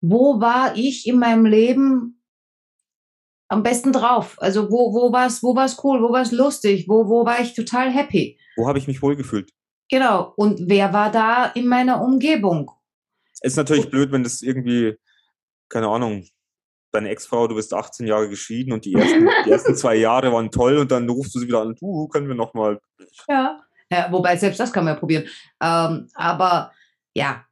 [SPEAKER 3] wo war ich in meinem Leben am besten drauf? Also wo, wo war es wo war's cool, wo war es lustig, wo, wo war ich total happy?
[SPEAKER 2] Wo habe ich mich wohlgefühlt?
[SPEAKER 3] Genau. Und wer war da in meiner Umgebung?
[SPEAKER 2] Ist natürlich blöd, wenn das irgendwie keine Ahnung, deine Ex-Frau, du bist 18 Jahre geschieden und die ersten, die ersten zwei Jahre waren toll und dann rufst du sie wieder an, du, können wir nochmal.
[SPEAKER 3] Ja. ja. Wobei selbst das kann man ja probieren. Ähm, aber ja,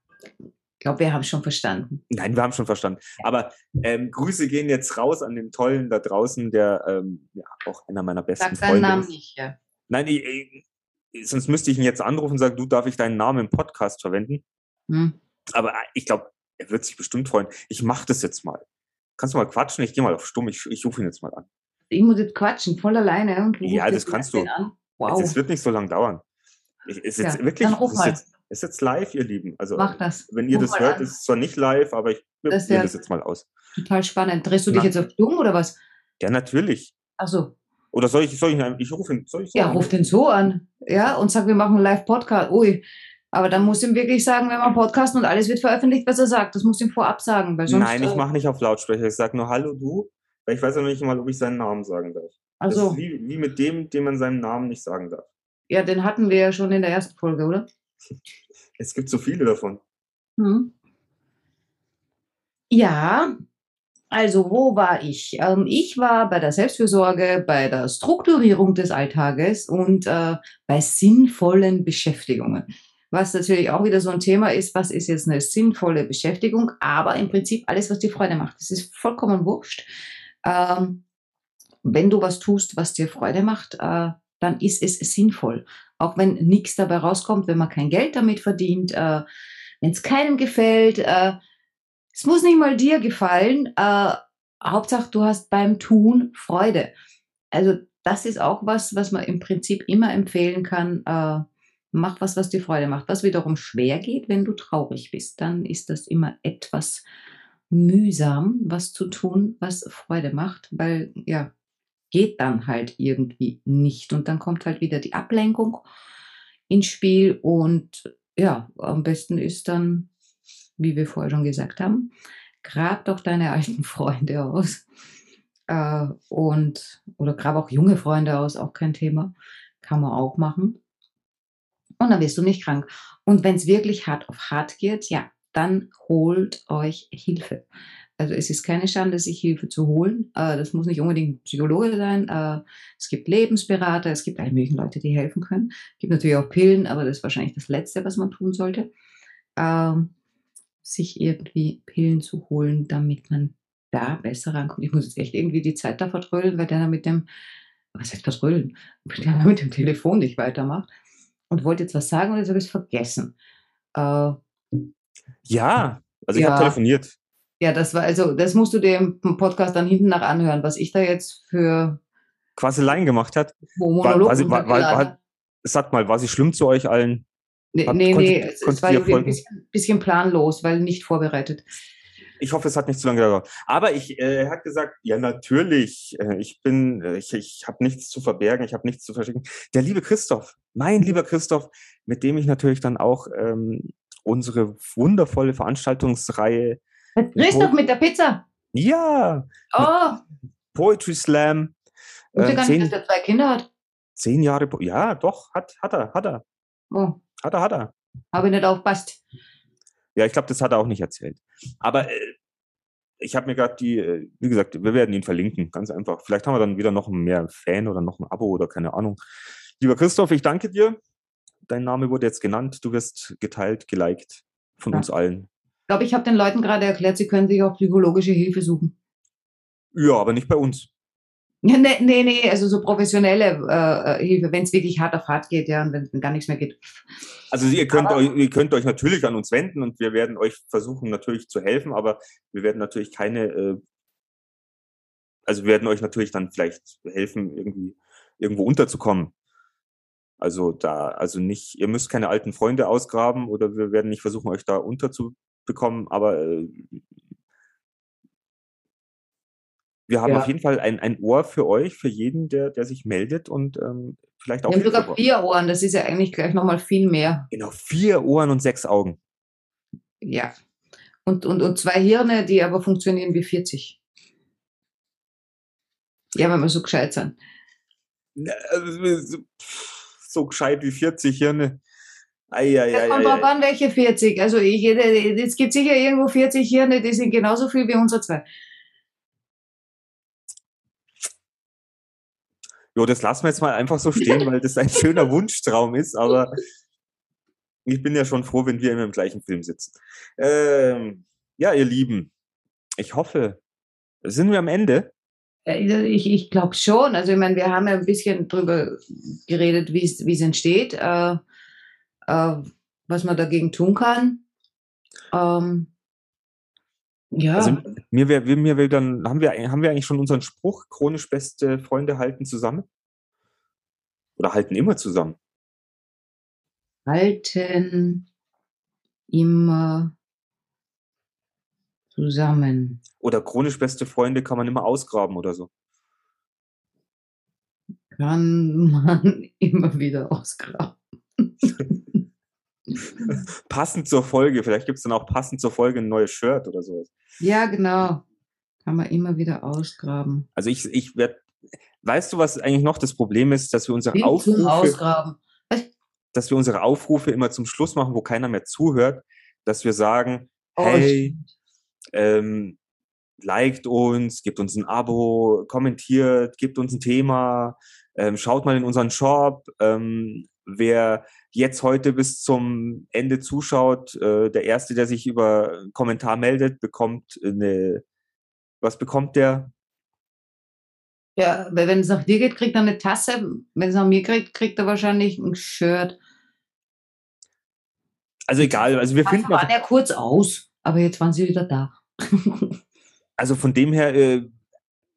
[SPEAKER 3] glaube, wir haben schon verstanden.
[SPEAKER 2] Nein, wir haben schon verstanden. Aber ähm, Grüße gehen jetzt raus an den Tollen da draußen, der ähm, ja, auch einer meiner besten
[SPEAKER 3] Sag deinen Namen ist. nicht, ja.
[SPEAKER 2] Nein, ich, ich, sonst müsste ich ihn jetzt anrufen und sagen, du, darf ich deinen Namen im Podcast verwenden? Hm. Aber äh, ich glaube, er wird sich bestimmt freuen. Ich mache das jetzt mal. Kannst du mal quatschen? Ich gehe mal auf Stumm. Ich, ich rufe ihn jetzt mal an.
[SPEAKER 3] Ich muss jetzt quatschen, voll alleine. Und
[SPEAKER 2] ja, das kannst du. Wow. Es wird nicht so lange dauern. Ich, ist jetzt ja, wirklich, dann ruf ist, jetzt, ist jetzt live, ihr Lieben. Also,
[SPEAKER 3] Mach das.
[SPEAKER 2] Wenn ihr ruf das hört, an. ist es zwar nicht live, aber ich probiere das jetzt mal aus.
[SPEAKER 3] Total spannend. Drehst du dich Na. jetzt auf Stumm oder was?
[SPEAKER 2] Ja, natürlich.
[SPEAKER 3] Ach so.
[SPEAKER 2] Oder soll ich, soll ich, ich rufe ihn, soll ich
[SPEAKER 3] so Ja, ruf den so an. Ja, und sag, wir machen einen Live-Podcast. Ui, aber dann muss ihm wirklich sagen, wenn wir podcasten und alles wird veröffentlicht, was er sagt. Das muss ihm vorab sagen. Weil sonst,
[SPEAKER 2] Nein, ich äh, mache nicht auf Lautsprecher. Ich sage nur Hallo du, weil ich weiß ja noch nicht mal, ob ich seinen Namen sagen darf. Also das ist wie, wie mit dem, dem man seinen Namen nicht sagen darf.
[SPEAKER 3] Ja, den hatten wir ja schon in der ersten Folge, oder?
[SPEAKER 2] Es gibt so viele davon.
[SPEAKER 3] Hm. Ja, also wo war ich? Ähm, ich war bei der Selbstfürsorge, bei der Strukturierung des Alltages und äh, bei sinnvollen Beschäftigungen was natürlich auch wieder so ein Thema ist, was ist jetzt eine sinnvolle Beschäftigung, aber im Prinzip alles, was dir Freude macht. Das ist vollkommen wurscht. Ähm, wenn du was tust, was dir Freude macht, äh, dann ist es sinnvoll. Auch wenn nichts dabei rauskommt, wenn man kein Geld damit verdient, äh, wenn es keinem gefällt. Äh, es muss nicht mal dir gefallen. Äh, Hauptsache, du hast beim Tun Freude. Also das ist auch was, was man im Prinzip immer empfehlen kann äh, Mach was, was dir Freude macht. Was wiederum schwer geht, wenn du traurig bist, dann ist das immer etwas mühsam, was zu tun, was Freude macht, weil ja, geht dann halt irgendwie nicht. Und dann kommt halt wieder die Ablenkung ins Spiel und ja, am besten ist dann, wie wir vorher schon gesagt haben, grab doch deine alten Freunde aus. Äh, und, oder grab auch junge Freunde aus, auch kein Thema. Kann man auch machen und dann wirst du nicht krank. Und wenn es wirklich hart auf hart geht, ja, dann holt euch Hilfe. Also es ist keine Schande, sich Hilfe zu holen. Äh, das muss nicht unbedingt Psychologe sein. Äh, es gibt Lebensberater, es gibt alle möglichen Leute, die helfen können. Es gibt natürlich auch Pillen, aber das ist wahrscheinlich das Letzte, was man tun sollte. Ähm, sich irgendwie Pillen zu holen, damit man da besser rankommt. Ich muss jetzt echt irgendwie die Zeit da vertrödeln, weil der mit dem, was heißt vertrödeln, weil der mit dem Telefon nicht weitermacht und wollte jetzt was sagen und jetzt habe ich es vergessen. Äh,
[SPEAKER 2] ja, also ich ja, habe telefoniert.
[SPEAKER 3] Ja, das war also, das musst du dir im Podcast dann hinten nach anhören, was ich da jetzt für
[SPEAKER 2] Quaseleien gemacht hat. War, war, sie, war, war, sagt mal, war sie schlimm zu euch allen?
[SPEAKER 3] Nee, hat, nee, konnte, nee, es, es war ein bisschen, bisschen planlos, weil nicht vorbereitet.
[SPEAKER 2] Ich hoffe, es hat nicht zu lange gedauert. Aber ich, äh, er hat gesagt, ja natürlich, äh, ich bin, äh, ich, ich habe nichts zu verbergen, ich habe nichts zu verschicken. Der liebe Christoph, mein lieber Christoph, mit dem ich natürlich dann auch ähm, unsere wundervolle Veranstaltungsreihe.
[SPEAKER 3] Christoph mit der Pizza.
[SPEAKER 2] Ja.
[SPEAKER 3] Oh.
[SPEAKER 2] Poetry Slam.
[SPEAKER 3] Ich wusste äh, gar nicht, dass er zwei Kinder hat.
[SPEAKER 2] Zehn Jahre, ja, doch, hat, hat er, hat er.
[SPEAKER 3] Oh.
[SPEAKER 2] Hat er, hat er.
[SPEAKER 3] Habe ich nicht aufpasst.
[SPEAKER 2] Ja, ich glaube, das hat er auch nicht erzählt. Aber äh, ich habe mir gerade die, äh, wie gesagt, wir werden ihn verlinken, ganz einfach. Vielleicht haben wir dann wieder noch mehr Fan oder noch ein Abo oder keine Ahnung. Lieber Christoph, ich danke dir. Dein Name wurde jetzt genannt. Du wirst geteilt, geliked von ja. uns allen.
[SPEAKER 3] Ich glaube, ich habe den Leuten gerade erklärt, sie können sich auch psychologische Hilfe suchen.
[SPEAKER 2] Ja, aber nicht bei uns.
[SPEAKER 3] Nee, nee, nee, also so professionelle äh, äh Hilfe, wenn es wirklich hart auf hart geht, ja, und wenn gar nichts mehr geht.
[SPEAKER 2] Also ihr könnt, euch, ihr könnt euch natürlich an uns wenden und wir werden euch versuchen natürlich zu helfen, aber wir werden natürlich keine, äh, also wir werden euch natürlich dann vielleicht helfen, irgendwie irgendwo unterzukommen. Also da, also nicht, ihr müsst keine alten Freunde ausgraben oder wir werden nicht versuchen, euch da unterzubekommen, aber äh, wir haben ja. auf jeden Fall ein, ein Ohr für euch, für jeden, der, der sich meldet und ähm, vielleicht auch.
[SPEAKER 3] Wir haben sogar vier Ohren, das ist ja eigentlich gleich nochmal viel mehr.
[SPEAKER 2] Genau, vier Ohren und sechs Augen.
[SPEAKER 3] Ja. Und, und, und zwei Hirne, die aber funktionieren wie 40. Ja, wenn wir so gescheit sind.
[SPEAKER 2] Also, so gescheit wie 40 Hirne. Ei, ei,
[SPEAKER 3] das kommt drauf an, welche 40. Also ich, äh, es gibt sicher irgendwo 40 Hirne, die sind genauso viel wie unsere zwei.
[SPEAKER 2] Jo, das lassen wir jetzt mal einfach so stehen, weil das ein schöner Wunschtraum ist, aber ich bin ja schon froh, wenn wir immer im gleichen Film sitzen. Ähm, ja, ihr Lieben, ich hoffe, sind wir am Ende?
[SPEAKER 3] Ich, ich glaube schon. Also ich meine, wir haben ja ein bisschen drüber geredet, wie es entsteht. Äh, äh, was man dagegen tun kann. Ähm, ja.
[SPEAKER 2] Also mir wäre mir wär dann, haben wir, haben wir eigentlich schon unseren Spruch, chronisch beste Freunde halten zusammen? Oder halten immer zusammen?
[SPEAKER 3] Halten immer zusammen.
[SPEAKER 2] Oder chronisch beste Freunde kann man immer ausgraben oder so.
[SPEAKER 3] Kann man immer wieder ausgraben.
[SPEAKER 2] passend zur Folge. Vielleicht gibt es dann auch passend zur Folge ein neues Shirt oder sowas.
[SPEAKER 3] Ja, genau. Kann man immer wieder ausgraben.
[SPEAKER 2] Also ich, ich werde, weißt du, was eigentlich noch das Problem ist, dass wir unsere Aufrufe,
[SPEAKER 3] ausgraben.
[SPEAKER 2] dass wir unsere Aufrufe immer zum Schluss machen, wo keiner mehr zuhört, dass wir sagen, oh, hey, ähm, liked uns, gebt uns ein Abo, kommentiert, gebt uns ein Thema, ähm, schaut mal in unseren Shop. Ähm, wer jetzt heute bis zum Ende zuschaut, äh, der Erste, der sich über einen Kommentar meldet, bekommt eine, was bekommt der?
[SPEAKER 3] Ja, wenn es nach dir geht, kriegt er eine Tasse. Wenn es nach mir kriegt, kriegt er wahrscheinlich ein Shirt.
[SPEAKER 2] Also egal, also wir
[SPEAKER 3] Manchmal
[SPEAKER 2] finden.
[SPEAKER 3] waren ja kurz aus, aber jetzt waren sie wieder da.
[SPEAKER 2] also von dem her, äh,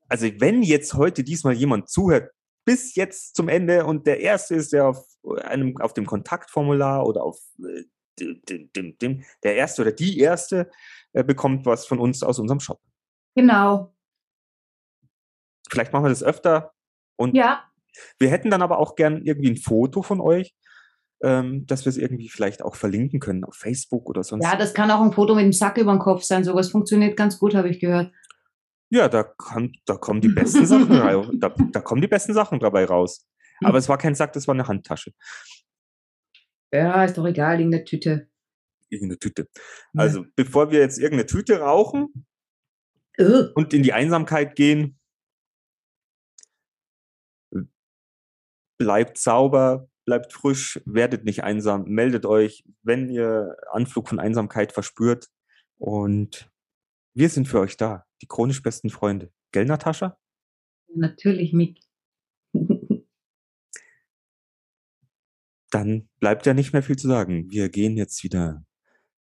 [SPEAKER 2] also wenn jetzt heute diesmal jemand zuhört, bis jetzt zum Ende und der erste ist, der auf einem, auf dem Kontaktformular oder auf äh, dem, dem, dem, der erste oder die erste äh, bekommt was von uns aus unserem Shop.
[SPEAKER 3] Genau.
[SPEAKER 2] Vielleicht machen wir das öfter. Und
[SPEAKER 3] ja.
[SPEAKER 2] wir hätten dann aber auch gern irgendwie ein Foto von euch, ähm, dass wir es irgendwie vielleicht auch verlinken können auf Facebook oder sonst.
[SPEAKER 3] Ja, das kann auch ein Foto mit dem Sack über den Kopf sein. Sowas funktioniert ganz gut, habe ich gehört.
[SPEAKER 2] Ja, da, kann, da kommen die besten Sachen. Da, da, kommen die besten Sachen dabei raus. Aber es war kein Sack, das war eine Handtasche.
[SPEAKER 3] Ja, ist doch egal, irgendeine Tüte.
[SPEAKER 2] Irgendeine Tüte. Also, ja. bevor wir jetzt irgendeine Tüte rauchen
[SPEAKER 3] uh.
[SPEAKER 2] und in die Einsamkeit gehen, bleibt sauber, bleibt frisch, werdet nicht einsam, meldet euch, wenn ihr Anflug von Einsamkeit verspürt. Und wir sind für euch da, die chronisch besten Freunde. Gell, Natascha?
[SPEAKER 3] Natürlich, Mick.
[SPEAKER 2] Dann bleibt ja nicht mehr viel zu sagen. Wir gehen jetzt wieder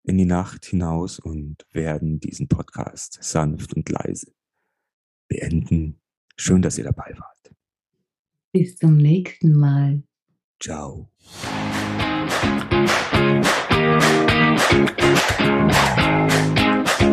[SPEAKER 2] in die Nacht hinaus und werden diesen Podcast sanft und leise beenden. Schön, dass ihr dabei wart.
[SPEAKER 3] Bis zum nächsten Mal.
[SPEAKER 2] Ciao.